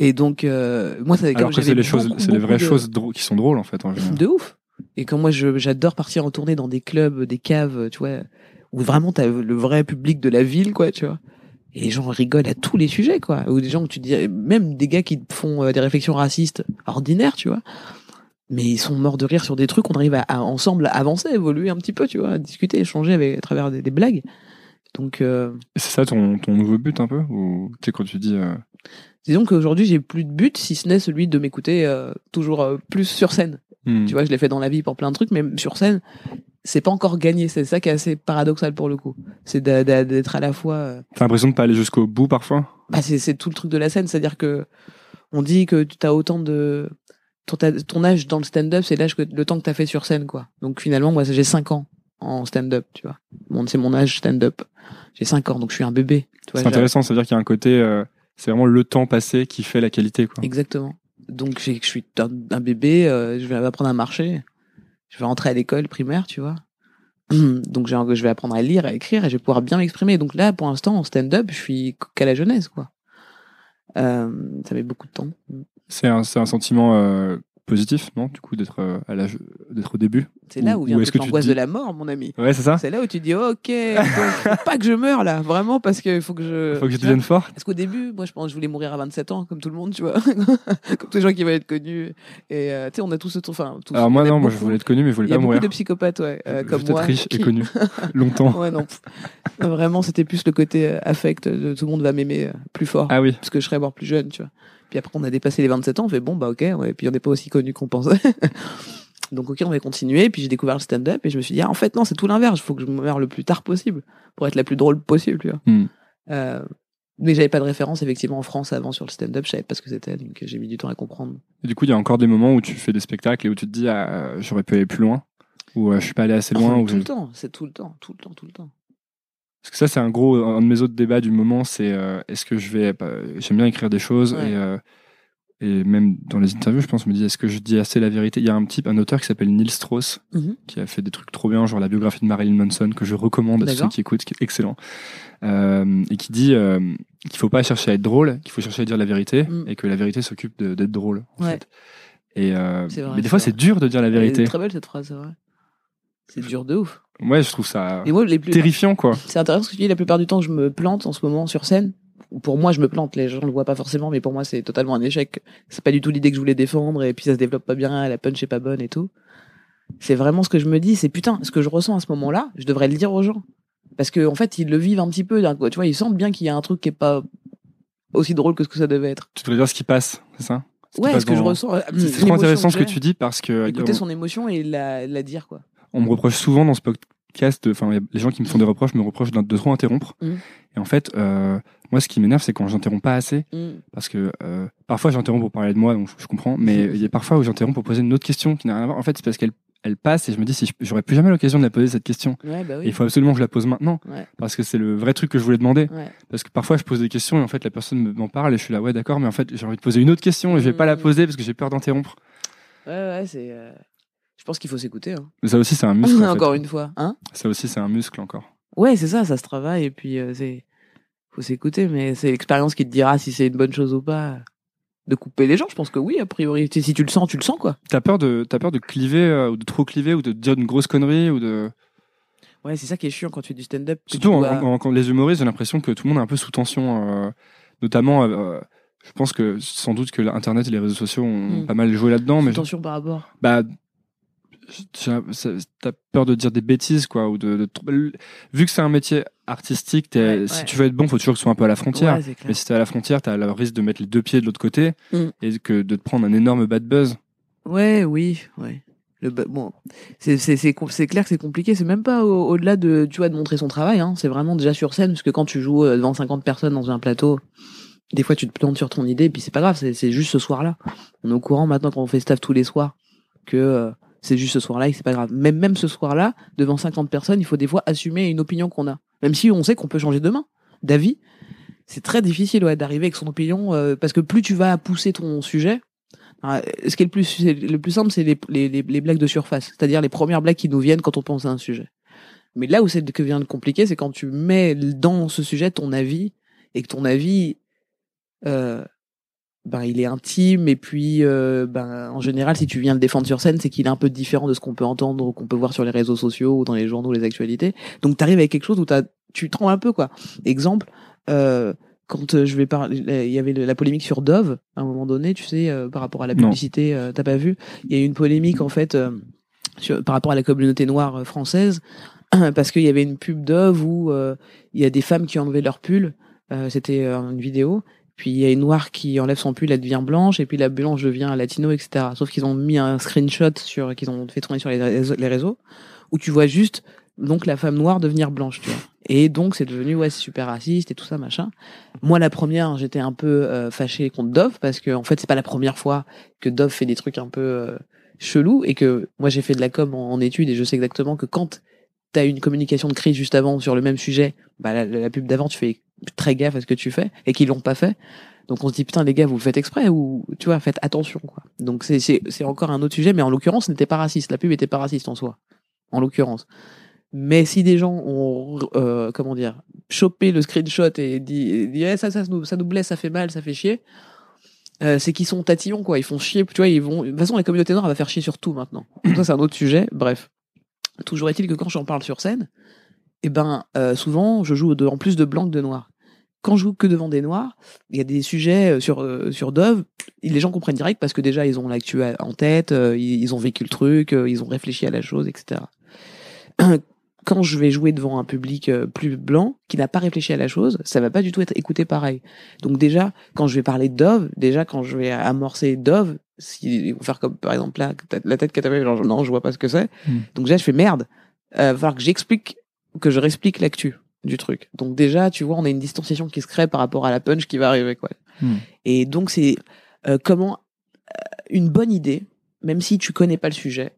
Et donc, euh, moi, c'est Alors que c'est les choses, c'est les vraies de- choses qui sont drôles en fait. En de ouf. Et quand moi, j'adore partir en tournée dans des clubs, des caves, tu vois, où vraiment t'as le vrai public de la ville, quoi, tu vois. Et les gens rigolent à tous les sujets, quoi. Ou des gens que tu dis, même des gars qui font euh, des réflexions racistes ordinaires, tu vois. Mais ils sont morts de rire sur des trucs, on arrive à, à ensemble à avancer, évoluer un petit peu, tu vois, à discuter, échanger avec, à travers des, des blagues. Donc, euh, C'est ça ton, ton nouveau but un peu? Ou tu sais quand tu dis euh, disons qu'aujourd'hui, j'ai plus de but, si ce n'est celui de m'écouter euh, toujours plus sur scène. hmm, Tu vois, je l'ai fait dans la vie pour plein de trucs, mais sur scène, c'est pas encore gagné. C'est ça qui est assez paradoxal pour le coup. C'est d'être à la fois. euh, T'as l'impression de pas aller jusqu'au bout parfois? Bah, c'est tout le truc de la scène, c'est-à-dire que on dit que tu as autant de ton, âge dans le stand-up, c'est l'âge que le temps que t'as fait sur scène, quoi. Donc finalement, moi, j'ai 5 ans en stand-up, tu vois. Bon, c'est mon âge stand-up. J'ai 5 ans, donc je suis un bébé. C'est intéressant, ça veut dire qu'il y a un côté, euh, c'est vraiment le temps passé qui fait la qualité quoi. Exactement. Donc je suis un, un bébé, euh, je vais apprendre à marcher, je vais rentrer à l'école primaire, tu vois. Donc j'ai- je vais apprendre à lire, à écrire et je vais pouvoir bien m'exprimer. Donc là, pour l'instant, en stand-up, je suis qu'à la jeunesse, quoi. Euh, ça met beaucoup de temps. C'est un, c'est un sentiment euh, positif, non Du coup, d'être euh, à l'âge, d'être au début? C'est là où vient toute l'angoisse dis- de la mort, mon ami. Ouais, c'est ça. C'est là où tu dis, ok, faut pas que je meure là, vraiment, parce qu'il faut que je. Faut que je devienne fort. Parce qu'au début, moi, je pense que je voulais mourir à 27 ans, comme tout le monde, tu vois. comme tous les gens qui veulent être connus. Et euh, tu sais, on a tous ce truc. Enfin, tous, Alors moi non, moi je voulais être connu, mais je voulais Il y a pas beaucoup mourir. de psychopathes, ouais, euh, comme moi. riche et connu longtemps. Ouais, non. Vraiment, c'était plus le côté euh, affect de tout le monde va m'aimer plus fort. Ah oui. Parce que je serais mort plus jeune, tu vois. Puis après, on a dépassé les 27 ans, on fait bon, bah ok, ouais. Puis on n'est pas aussi connu qu'on pensait. Donc ok, on va continuer. Puis j'ai découvert le stand-up et je me suis dit, ah, en fait, non, c'est tout l'inverse. Il faut que je me meure le plus tard possible pour être la plus drôle possible, tu vois. Euh, mais j'avais pas de référence, effectivement, en France avant sur le stand-up. Je savais pas ce que c'était, donc j'ai mis du temps à comprendre. Et du coup, il y a encore des moments où tu fais des spectacles et où tu te dis, ah, j'aurais pu aller plus loin, ou euh, je suis pas allé assez loin. Oh, ou tout je- le temps, c'est tout le temps, tout le temps, tout le temps. Parce que ça, c'est un gros, un de mes autres débats du moment, c'est euh, est-ce que je vais, bah, j'aime bien écrire des choses Ouais. et euh, et même dans les interviews, je pense, je me dis, est-ce que je dis assez la vérité? Il y a un type, un auteur qui s'appelle Neil Strauss, Mhm. qui a fait des trucs trop bien, genre la biographie de Marilyn Manson, que je recommande à tous ceux qui écoutent, qui est excellent, euh, et qui dit qu'il faut pas chercher à être drôle, qu'il faut chercher à dire la vérité, Mm. et que la vérité s'occupe d'être drôle. En Ouais. fait. Et C'est vrai, mais des c'est fois, c'est dur de dire la vérité. est très belle cette phrase, c'est. C'est dur de ouf. Ouais, je trouve ça Et moi, les plus, terrifiant, quoi. C'est intéressant ce que tu dis, la plupart du temps, je me plante en ce moment sur scène. Pour moi, je me plante, les gens le voient pas forcément, mais pour moi, c'est totalement un échec. C'est pas du tout l'idée que je voulais défendre, et puis ça se développe pas bien, la punch est pas bonne et tout. C'est vraiment ce que je me dis, c'est putain, ce que je ressens à ce moment-là, je devrais le dire aux gens. Parce que, en fait, ils le vivent un petit peu, d'un tu vois, ils sentent bien qu'il y a un truc qui est pas aussi drôle que ce que ça devait être. Tu devrais dire ce qui passe, c'est ça? Ce Ouais, ce que je ressens. euh, C'est trop intéressant ce que tu dis parce que Écouter on, son émotion et la, la dire, quoi. On me reproche souvent dans ce podcast, enfin les gens qui me font des reproches me reprochent de, trop interrompre. Mhm. Et en fait, euh, moi ce qui m'énerve c'est quand j'interromps pas assez Mm. parce que euh, parfois j'interromps pour parler de moi donc je, je comprends, mais Mhm. il y a parfois où j'interromps pour poser une autre question qui n'a rien à voir. En fait, c'est parce qu'elle elle passe et je me dis si j'aurais plus jamais l'occasion de la poser cette question. Ouais, bah Et il faut absolument que je la pose maintenant Ouais, parce que c'est le vrai truc que je voulais demander. ouais. Parce que parfois je pose des questions et en fait la personne me- m'en parle et je suis là ouais d'accord mais en fait j'ai envie de poser une autre question et je vais pas la poser parce que j'ai peur d'interrompre. Ouais, ouais, c'est. euh, Je pense qu'il faut s'écouter. Hein. Mais ça aussi c'est un muscle. en fait. Encore une fois. Hein Ça aussi c'est un muscle encore. Ouais, c'est ça, ça se travaille et puis euh, c'est faut s'écouter, mais c'est l'expérience qui te dira si c'est une bonne chose ou pas. De couper les gens, je pense que oui, a priori. Si tu le sens, tu le sens quoi. T'as peur de peur de cliver euh, ou de trop cliver ou de dire une grosse connerie ou de Ouais, c'est ça qui est chiant quand tu fais du stand-up. surtout tu en, dois- en- quand les humoristes j'ai l'impression que tout le monde est un peu sous tension euh, notamment euh, je pense que sans doute que l'internet et les réseaux sociaux ont Mm. pas mal joué là-dedans mais Attention par rapport. bah t'as peur de dire des bêtises quoi ou de, de- vu que c'est un métier artistique, Ouais, si ouais. tu veux être bon, faut toujours que ce soit un peu à la frontière. Ouais. Mais si t'es à la frontière, t'as le risque de mettre les deux pieds de l'autre côté Mm. et que de te prendre un énorme bad buzz. Ouais, oui, ouais. Le, bon, c'est clair que c'est compliqué. C'est même pas au- au-delà de tu vois de montrer son travail. Hein. C'est vraiment déjà sur scène parce que quand tu joues euh, devant 50 personnes dans un plateau, des fois tu te plantes sur ton idée et puis c'est pas grave. C'est c'est juste ce soir-là. On est au courant maintenant quand on fait staff tous les soirs que euh, c'est juste ce soir-là et c'est pas grave. Même même ce soir-là, devant 50 personnes, il faut des fois assumer une opinion qu'on a, même si on sait qu'on peut changer demain d'avis. C'est très difficile d'arriver avec son opinion euh, parce que plus tu vas pousser ton sujet, ah, ce qui est le plus, le plus simple, c'est les, les blagues de surface, c'est-à-dire les premières blagues qui nous viennent quand on pense à un sujet. Mais là où c'est que vient de compliquer, c'est quand tu mets dans ce sujet ton avis et que ton avis, euh, ben il est intime et puis euh, ben en général si tu viens le défendre sur scène, c'est qu'il est un peu différent de ce qu'on peut entendre ou qu'on peut voir sur les réseaux sociaux ou dans les journaux, les actualités. Donc t'arrives avec quelque chose où t'as, tu trembles un peu quoi. Exemple. Euh, quand euh, je vais parler, il y avait la polémique sur Dove à un moment donné, tu sais, euh, par rapport à la publicité, t'as pas vu? Il y a eu une polémique en fait sur, par rapport à la communauté noire française parce qu'il y avait une pub Dove où il y a des femmes qui enlevaient leur pull. C'était une vidéo. Puis il y a une noire qui enlève son pull, elle devient blanche, et puis la blanche devient latino, etc. Sauf qu'ils ont mis un screenshot sur, qu'ils ont fait tourner sur les réseaux, où tu vois juste donc la femme noire devenir blanche, tu vois. Et donc c'est devenu ouais c'est super raciste et tout ça machin. Moi la première j'étais un peu euh, fâchée contre Dove parce que en fait c'est pas la première fois que Dove fait des trucs un peu euh, chelous et que moi j'ai fait de la com en, en études et je sais exactement que quand t'as une communication de crise juste avant sur le même sujet, bah la, pub d'avant tu fais très gaffe à ce que tu fais et qu'ils l'ont pas fait. Donc on se dit putain les gars vous le faites exprès ou tu vois faites attention quoi. Donc c'est c'est encore un autre sujet mais en l'occurrence ce n'était pas raciste, la pub était pas raciste en soi. En l'occurrence. Mais si des gens ont euh, comment dire chopé le screenshot et dit, Eh, ça ça nous ça nous blesse, ça fait mal, ça fait chier. Euh, c'est qu'ils sont tatillons quoi, ils font chier, tu vois, ils vont de toute façon la communauté noire va faire chier sur tout maintenant. Ça c'est un autre sujet, bref. Toujours est-il que quand j'en parle sur scène, eh ben euh, souvent je joue en plus de blanc que de noir. Quand je joue que devant des noirs, il y a des sujets euh, sur euh, sur Dove, les gens comprennent direct parce que déjà ils ont l'actu en tête, ils, ils ont vécu le truc, ils ont réfléchi à la chose, etc. Quand je vais jouer devant un public plus blanc qui n'a pas réfléchi à la chose, ça va pas du tout être écouté pareil. Donc déjà, quand je vais parler de Dove, déjà quand je vais amorcer Dove, si ils vont faire comme par exemple là, la tête t'avais, genre non, je vois pas ce que c'est. Mm. Donc déjà je fais merde. Euh, va falloir que j'explique, que je réexplique l'actu du truc. Donc déjà, tu vois, on a une distanciation qui se crée par rapport à la punch qui va arriver, quoi. Mm. Et donc c'est euh, comment euh, une bonne idée, même si tu connais pas le sujet,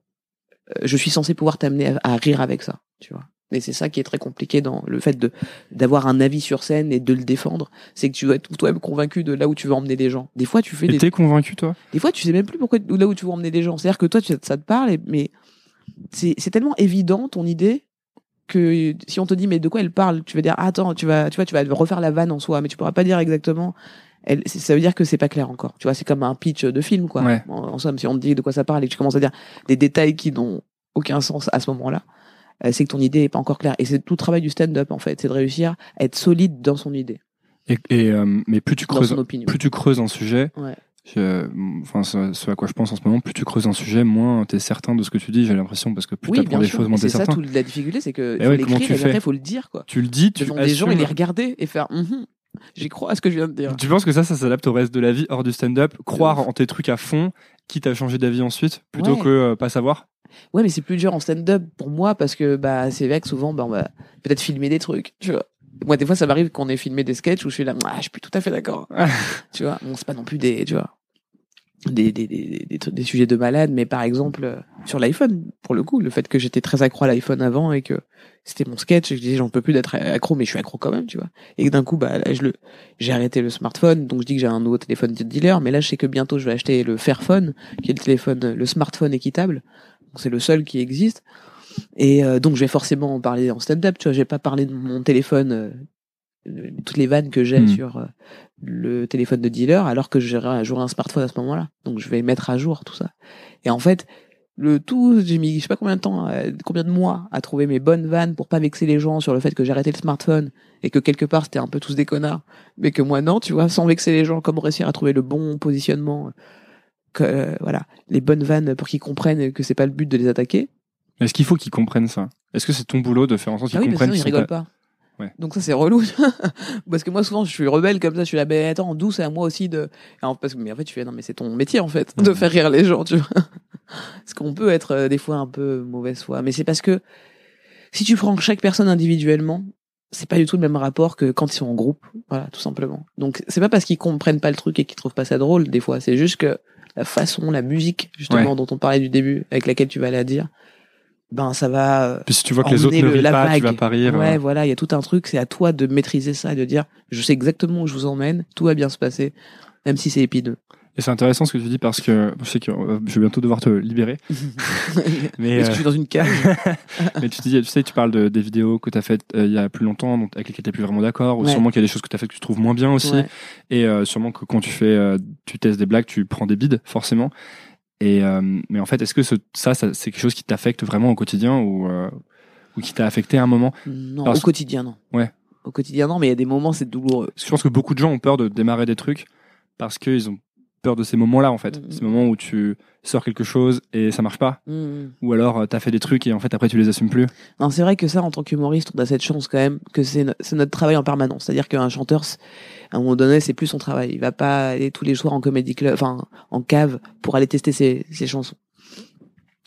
euh, je suis censé pouvoir t'amener à, à rire avec ça, tu vois. Et c'est ça qui est très compliqué dans le fait de d'avoir un avis sur scène et de le défendre, c'est que tu dois être toi-même convaincu de là où tu veux emmener les gens. Des fois, tu fais Et des t'es convaincu, toi? Des fois, tu sais même plus pourquoi là où tu veux emmener les gens. C'est-à-dire que toi, tu, ça te parle, mais c'est c'est tellement évident ton idée que si on te dit mais de quoi elle parle, tu vas dire ah, attends, tu vas tu vois tu vas refaire la vanne en soi, mais tu pourras pas dire exactement. Elle, ça veut dire que c'est pas clair encore. Tu vois, c'est comme un pitch de film quoi. Ouais. En, en somme, si on te dit de quoi ça parle et que tu commences à dire des détails qui n'ont aucun sens à ce moment-là, c'est que ton idée est pas encore claire. Et c'est tout le travail du stand-up en fait, c'est de réussir à être solide dans son idée, et, et, euh, mais plus tu creuses, plus tu creuses un sujet, Ouais. je- enfin ce, ce à quoi je pense en ce moment, plus tu creuses un sujet, moins t'es certain de ce que tu dis. J'ai l'impression parce que plus Oui, t'apprends bien des sûr. choses, moins c'est t'es ça certain. toute la difficulté, c'est que faut ouais, l'écrire tu après faut le dire quoi. Tu le dis, tu devant des gens et les regarder et faire Mhm, j'y crois à ce que je viens de dire. Tu penses que ça, ça s'adapte au reste de la vie hors du stand-up? Croire en tes trucs à fond, quitte à changer d'avis ensuite, plutôt Ouais. que euh, pas savoir? Ouais, mais c'est plus dur en stand-up pour moi parce que bah c'est vrai que souvent bah, on va peut-être filmer des trucs, tu vois. Moi des fois ça m'arrive qu'on ait filmé des sketchs où je suis là ah, je suis plus tout à fait d'accord. tu vois, bon c'est pas non plus des tu vois des des, des, des, des trucs- des sujets de malade mais par exemple euh, sur l'iPhone pour le coup le fait que j'étais très accro à l'iPhone avant et que c'était mon sketch et que je disais j'en peux plus d'être accro mais je suis accro quand même tu vois et que d'un coup bah là je le j'ai arrêté le smartphone donc je dis que j'ai un nouveau téléphone de dealer mais là je sais que bientôt je vais acheter le Fairphone qui est le téléphone le smartphone équitable c'est le seul qui existe. Et euh, donc je vais forcément en parler en stand-up tu vois. J'ai pas parlé de mon téléphone euh, toutes les vannes que j'ai Hmm. sur euh, le téléphone de dealer alors que j'aurai j'aurai un smartphone à ce moment-là. Donc je vais mettre à jour tout ça. Et en fait le tout j'ai mis je sais pas combien de temps euh, combien de mois à trouver mes bonnes vannes pour pas vexer les gens sur le fait que j'ai arrêté le smartphone et que quelque part c'était un peu tous des connards mais que moi non tu vois sans vexer les gens comment réussir à trouver le bon positionnement que euh, voilà les bonnes vannes pour qu'ils comprennent que c'est pas le but de les attaquer Est-ce qu'il faut qu'ils comprennent ça? Est-ce que c'est ton boulot de faire en sorte qu'ils ah oui mais comprennent sinon ils qu'ils rigolent pas Ouais. Donc ça c'est relou. parce que moi souvent je suis rebelle comme ça, je suis là, ben attends, douce c'est à moi aussi de. Parce que mais en fait tu fais non mais c'est ton métier en fait de faire rire les gens, tu vois. parce qu'on peut être euh, des fois un peu mauvaise foi, mais c'est parce que si tu prends chaque personne individuellement, c'est pas du tout le même rapport que quand ils sont en groupe, voilà, tout simplement. Donc c'est pas parce qu'ils comprennent pas le truc et qu'ils trouvent pas ça drôle des fois, c'est juste que la façon, la musique justement Ouais. dont on parlait du début, avec laquelle tu vas la dire, ben ça va. euh, Puis si tu vois que les autres ne le- la pas, tu vas pas rire. Ouais, euh, voilà, il y a tout un truc, c'est à toi de maîtriser ça et de dire, je sais exactement où je vous emmène, tout va bien se passer, même si c'est épineux. Et c'est intéressant ce que tu dis parce que je sais que euh, je vais bientôt devoir te libérer. Mais, Est-ce que euh, je suis dans une cage mais tu, dis, tu sais, tu parles de, des vidéos que tu as faites euh, il y a plus longtemps, donc, avec lesquelles tu plus vraiment d'accord, ou sûrement qu'il y a des choses que tu as faites que tu trouves moins bien aussi. Ouais. Et euh, sûrement que quand tu fais, euh, tu testes des blagues, tu prends des bides, forcément. Et, euh, mais en fait, est-ce que ce, ça, ça c'est quelque chose qui t'affecte vraiment au quotidien ou, euh, ou qui t'a affecté à un moment? Non, Parce- au quotidien, non. Ouais. Au quotidien, non, mais il y a des moments, c'est douloureux. Parce que je pense que beaucoup de gens ont peur de démarrer des trucs parce qu'ils ont peur de ces moments-là, en fait. Mhm. Ces moments où tu sors quelque chose et ça marche pas. Mhm. Ou alors, euh, t'as fait des trucs et en fait, après, tu les assumes plus. Non, c'est vrai que ça, en tant qu'humoriste, on a cette chance quand même que c'est no- c'est notre travail en permanence. C'est-à-dire qu'un chanteur, à un moment donné, c'est plus son travail. Il va pas aller tous les soirs en comédie club, enfin en cave, pour aller tester ses, ses chansons.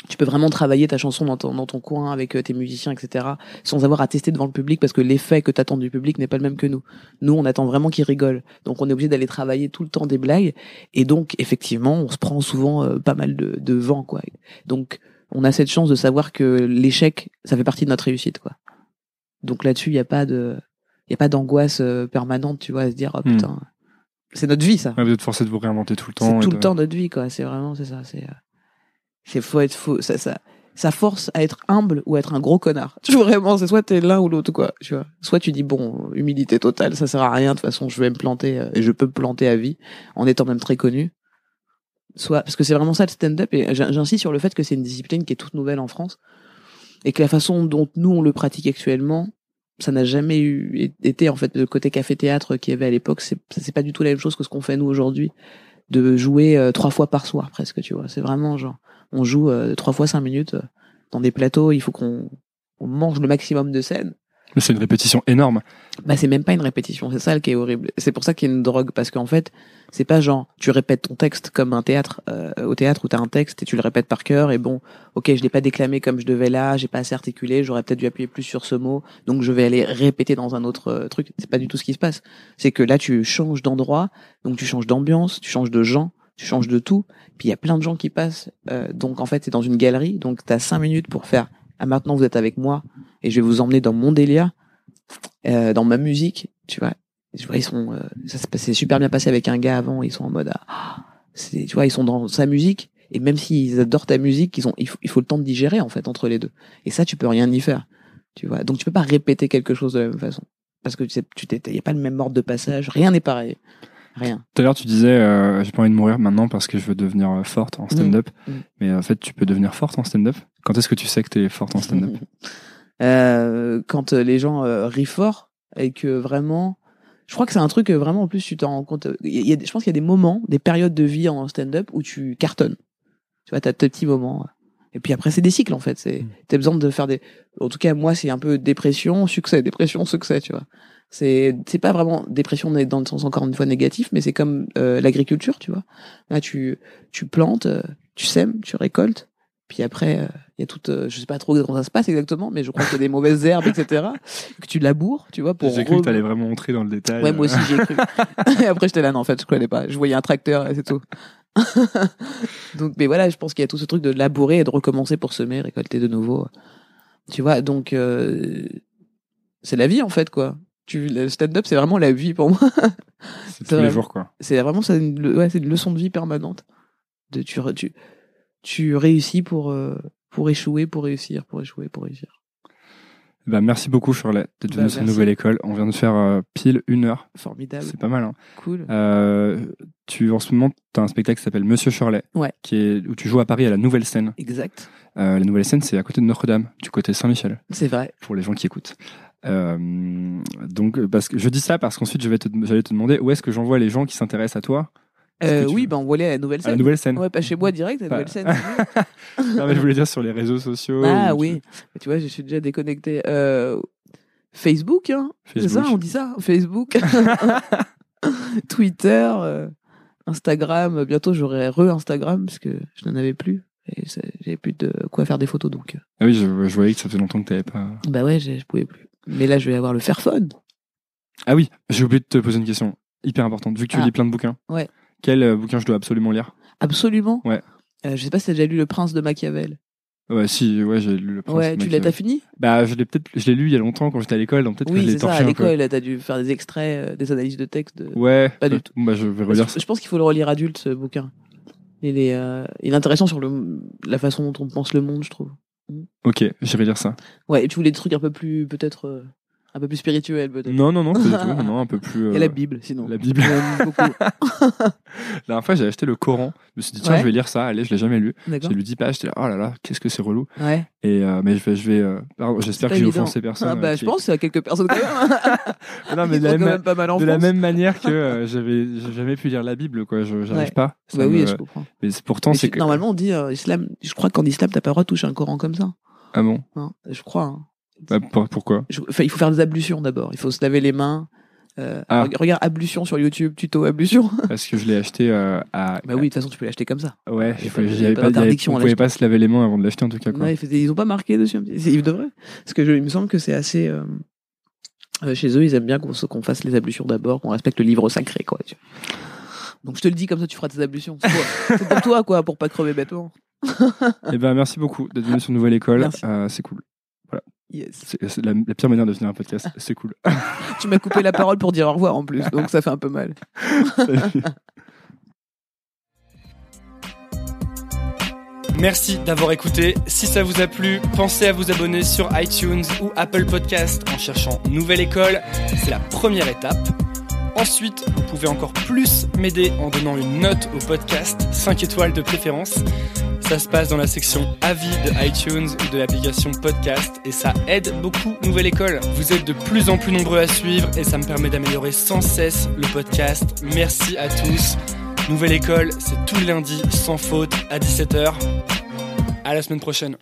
Tu peux vraiment travailler ta chanson dans ton, dans ton coin avec euh, tes musiciens, etc., sans avoir à tester devant le public parce que l'effet que t'attends du public n'est pas le même que nous. Nous, on attend vraiment qu'ils rigolent. Donc, on est obligé d'aller travailler tout le temps des blagues. Et donc, effectivement, on se prend souvent euh, pas mal de, de vent, quoi. Donc, on a cette chance de savoir que l'échec, ça fait partie de notre réussite, quoi. Donc là-dessus, il n'y a pas de, il y a pas d'angoisse euh, permanente, tu vois, à se dire, oh Hmm. putain, c'est notre vie, ça. Ouais, vous êtes forcé de vous réinventer tout le temps. C'est tout de- le temps notre vie, quoi. C'est vraiment, c'est ça. C'est, euh, c'est faut être faux. Ça, ça, ça force à être humble ou à être un gros connard. Tu vois, vraiment, c'est soit t'es l'un ou l'autre, quoi. Tu vois. Soit tu dis, bon, humilité totale, ça sert à rien. De toute façon, je vais me planter euh, et je peux me planter à vie en étant même très connu. Soit, parce que c'est vraiment ça le stand-up et j'in- j'insiste sur le fait que c'est une discipline qui est toute nouvelle en France et que la façon dont nous on le pratique actuellement, ça n'a jamais eu été en fait le côté café-théâtre qu'il y avait à l'époque. C'est c'est pas du tout la même chose que ce qu'on fait nous aujourd'hui de jouer euh, trois fois par soir presque, tu vois. C'est vraiment genre, on joue euh, trois fois cinq minutes euh, dans des plateaux. Il faut qu'on on mange le maximum de scènes. Mais c'est une répétition énorme. Bah c'est même pas une répétition, c'est ça qui est horrible. C'est pour ça qu'il y a une drogue parce qu'en fait c'est pas genre tu répètes ton texte comme un théâtre euh, au théâtre où t'as un texte et tu le répètes par cœur et bon ok je l'ai pas déclamé comme je devais là, j'ai pas assez articulé, j'aurais peut-être dû appuyer plus sur ce mot donc je vais aller répéter dans un autre euh, truc. C'est pas du tout ce qui se passe. C'est que là tu changes d'endroit donc tu changes d'ambiance, tu changes de gens, tu changes de tout. Puis il y a plein de gens qui passent euh, donc en fait c'est dans une galerie donc t'as cinq minutes pour faire ah maintenant vous êtes avec moi et je vais vous emmener dans mon délire euh, dans ma musique, tu vois. Tu vois, ils sont, euh, ça s'est super bien passé avec un gars avant. Ils sont en mode, ah, tu vois, ils sont dans sa musique et même s'ils adorent ta musique, ils ont, il faut, il faut le temps de digérer en fait entre les deux. Et ça, tu peux rien y faire, tu vois. Donc tu peux pas répéter quelque chose de la même façon parce que tu sais, tu t'es, y a pas le même ordre de passage, rien n'est pareil, rien. Tout à l'heure, tu disais, euh, j'ai pas envie de mourir maintenant parce que je veux devenir euh, forte en stand-up. Mm. Mais en fait, tu peux devenir forte en stand-up? Quand est-ce que tu sais que t'es forte en stand-up? Euh, quand euh, les gens euh, rient fort et que vraiment, je crois que c'est un truc que vraiment en plus tu t'en rends compte. Il y a, je pense qu'il y a des moments, des périodes de vie en stand-up où tu cartonnes. Tu vois, t'as tes petits moments. Et puis après, c'est des cycles en fait. C'est, Mm. t'as besoin de faire des. En tout cas, moi, c'est un peu dépression, succès, dépression, succès. Tu vois. C'est, c'est pas vraiment dépression dans le sens encore une fois négatif, mais c'est comme euh, l'agriculture, tu vois. Là, tu, tu plantes, euh, tu sèmes, tu récoltes. Puis après, euh, il y a tout, euh, je sais pas trop comment ça se passe exactement, mais je crois qu'il y a des mauvaises herbes, etc. que tu laboures, tu vois, pour. J'ai cru que t'allais vraiment entrer dans le détail. Ouais, moi aussi j'ai cru. et après j'étais là, non, en fait, je connais pas. Je voyais un tracteur et c'est tout. donc, mais voilà, je pense qu'il y a tout ce truc de labourer et de recommencer pour semer, récolter de nouveau. Tu vois, donc euh, c'est la vie en fait, quoi. Tu, le stand-up, c'est vraiment la vie pour moi. C'est tous les jours, quoi. c'est vraiment ça, une, ouais, une leçon de vie permanente. De tu, tu, tu réussis pour euh, pour échouer, pour réussir, pour échouer, pour réussir. Bah, merci beaucoup, Shirley, d'être Bah, venue sur merci. Nouvelle École. On vient de faire euh, pile une heure. Formidable, C'est pas mal. Hein. cool. Euh, tu, en ce moment, tu as un spectacle qui s'appelle Monsieur Shirley, Ouais. qui est, où tu joues à Paris à la Nouvelle Scène. Exact, Euh, la Nouvelle Scène, c'est à côté de Notre-Dame, du côté Saint-Michel, c'est vrai. pour les gens qui écoutent. Euh, donc, parce que je dis ça parce qu'ensuite, je vais te, j'allais te demander où est-ce que j'envoie les gens qui s'intéressent à toi Euh, tu oui, ben on aller à la nouvelle à la scène. Nouvelle Scène. Ouais, pas chez moi direct, à la Pas- nouvelle scène. Non, mais je voulais dire sur les réseaux sociaux. ah ou- oui, tu vois, je suis déjà déconnecté. Euh, Facebook, hein. C'est ça, on dit ça, Facebook. Twitter, euh, Instagram. Bientôt, j'aurai re-Instagram parce que je n'en avais plus. Et j'avais plus de quoi faire des photos, donc. euh, Ah oui, je, je voyais que ça faisait longtemps que t'avais pas. Bah ouais, j'ai- je pouvais plus. Mais là, je vais avoir le Fairphone. Ah oui, j'ai oublié de te poser une question hyper importante. Vu que tu Ah. lis plein de bouquins, Ouais. quel euh, bouquin je dois absolument lire? Absolument? Ouais. Euh, je sais pas si t'as déjà lu Le Prince de Machiavel. Ouais, si, ouais, j'ai lu le Prince ouais, de tu l'as, t'as fini? Bah, je l'ai peut-être, je l'ai lu il y a longtemps quand j'étais à l'école, donc peut-être que Oui, je l'ai c'est ça. torché À l'école, t'as dû faire des extraits, euh, des analyses de texte. De... Ouais. Pas du tout. Bah, je vais relire je, ça. je pense qu'il faut le relire adulte, ce bouquin. Il est, euh, il est intéressant sur le, la façon dont on pense le monde, je trouve. Ok, j'irai lire ça. Ouais, et tu voulais des trucs un peu plus, peut-être, euh, un peu plus spirituels, peut-être. Non, non, non, pas du tout. Non, un peu plus. Il y a euh, la Bible, sinon. La Bible. J'aime beaucoup. La dernière fois, j'ai acheté le Coran. Je me suis dit, tiens, Ouais. je vais lire ça. Allez, je l'ai jamais lu. D'accord. J'ai lu 10 pages. J'étais là, oh là là, qu'est-ce que c'est relou. Ouais. Et, euh, mais je vais, je vais, euh, pardon, j'espère pas que j'ai évident. offensé personne. Ah, bah, euh, je qui- pense à quelques personnes quand même. Non, mais Ils de la, quand même, même pas mal en de la France. même manière que euh, j'avais, j'ai jamais pu lire la Bible, quoi. Je, j'arrive Ouais. pas. Ça Bah oui, me- je comprends. Mais c'est- pourtant, Mais c'est tu- que. Normalement, on dit euh, islam. Je crois qu'en islam, t'as pas le droit de toucher un Coran comme ça. Ah bon? hein. Je crois. hein. Bah, pour- pourquoi? Je- Enfin, il faut faire des ablutions d'abord. Il faut se laver les mains. Euh, Ah. reg- Regarde ablution sur YouTube, tuto ablution. Parce que je l'ai acheté euh, à. bah oui, de toute façon, tu peux l'acheter comme ça. Ouais, Il y il a faut- pas- pas avait- on pouvait pas se laver les mains avant de l'acheter en tout cas. Quoi. Ouais, ils, faisaient- ils ont pas marqué dessus. Ils devraient. Parce que je, il me semble que c'est assez. euh, chez eux, ils aiment bien qu'on se- qu'on fasse les ablutions d'abord, qu'on respecte le livre sacré, quoi. Donc je te le dis comme ça, tu feras tes ablutions. C'est pour, toi, quoi, pour pas crever bêtement. Eh ben, merci beaucoup d'être venu sur Nouvelle École. C'est cool. Yes. C'est, la, la pire manière de finir un podcast. C'est cool. Tu m'as coupé la parole pour dire au revoir en plus, donc ça fait un peu mal. Merci d'avoir écouté. Si ça vous a plu, pensez à vous abonner sur iTunes ou Apple Podcast en cherchant Nouvelle École. C'est la première étape. Ensuite, vous pouvez encore plus m'aider en donnant une note au podcast, 5 étoiles de préférence. Ça se passe dans la section avis de iTunes ou de l'application podcast et ça aide beaucoup Nouvelle École. Vous êtes de plus en plus nombreux à suivre et ça me permet d'améliorer sans cesse le podcast. Merci à tous. Nouvelle École, c'est tout lundi sans faute à 17h. À la semaine prochaine.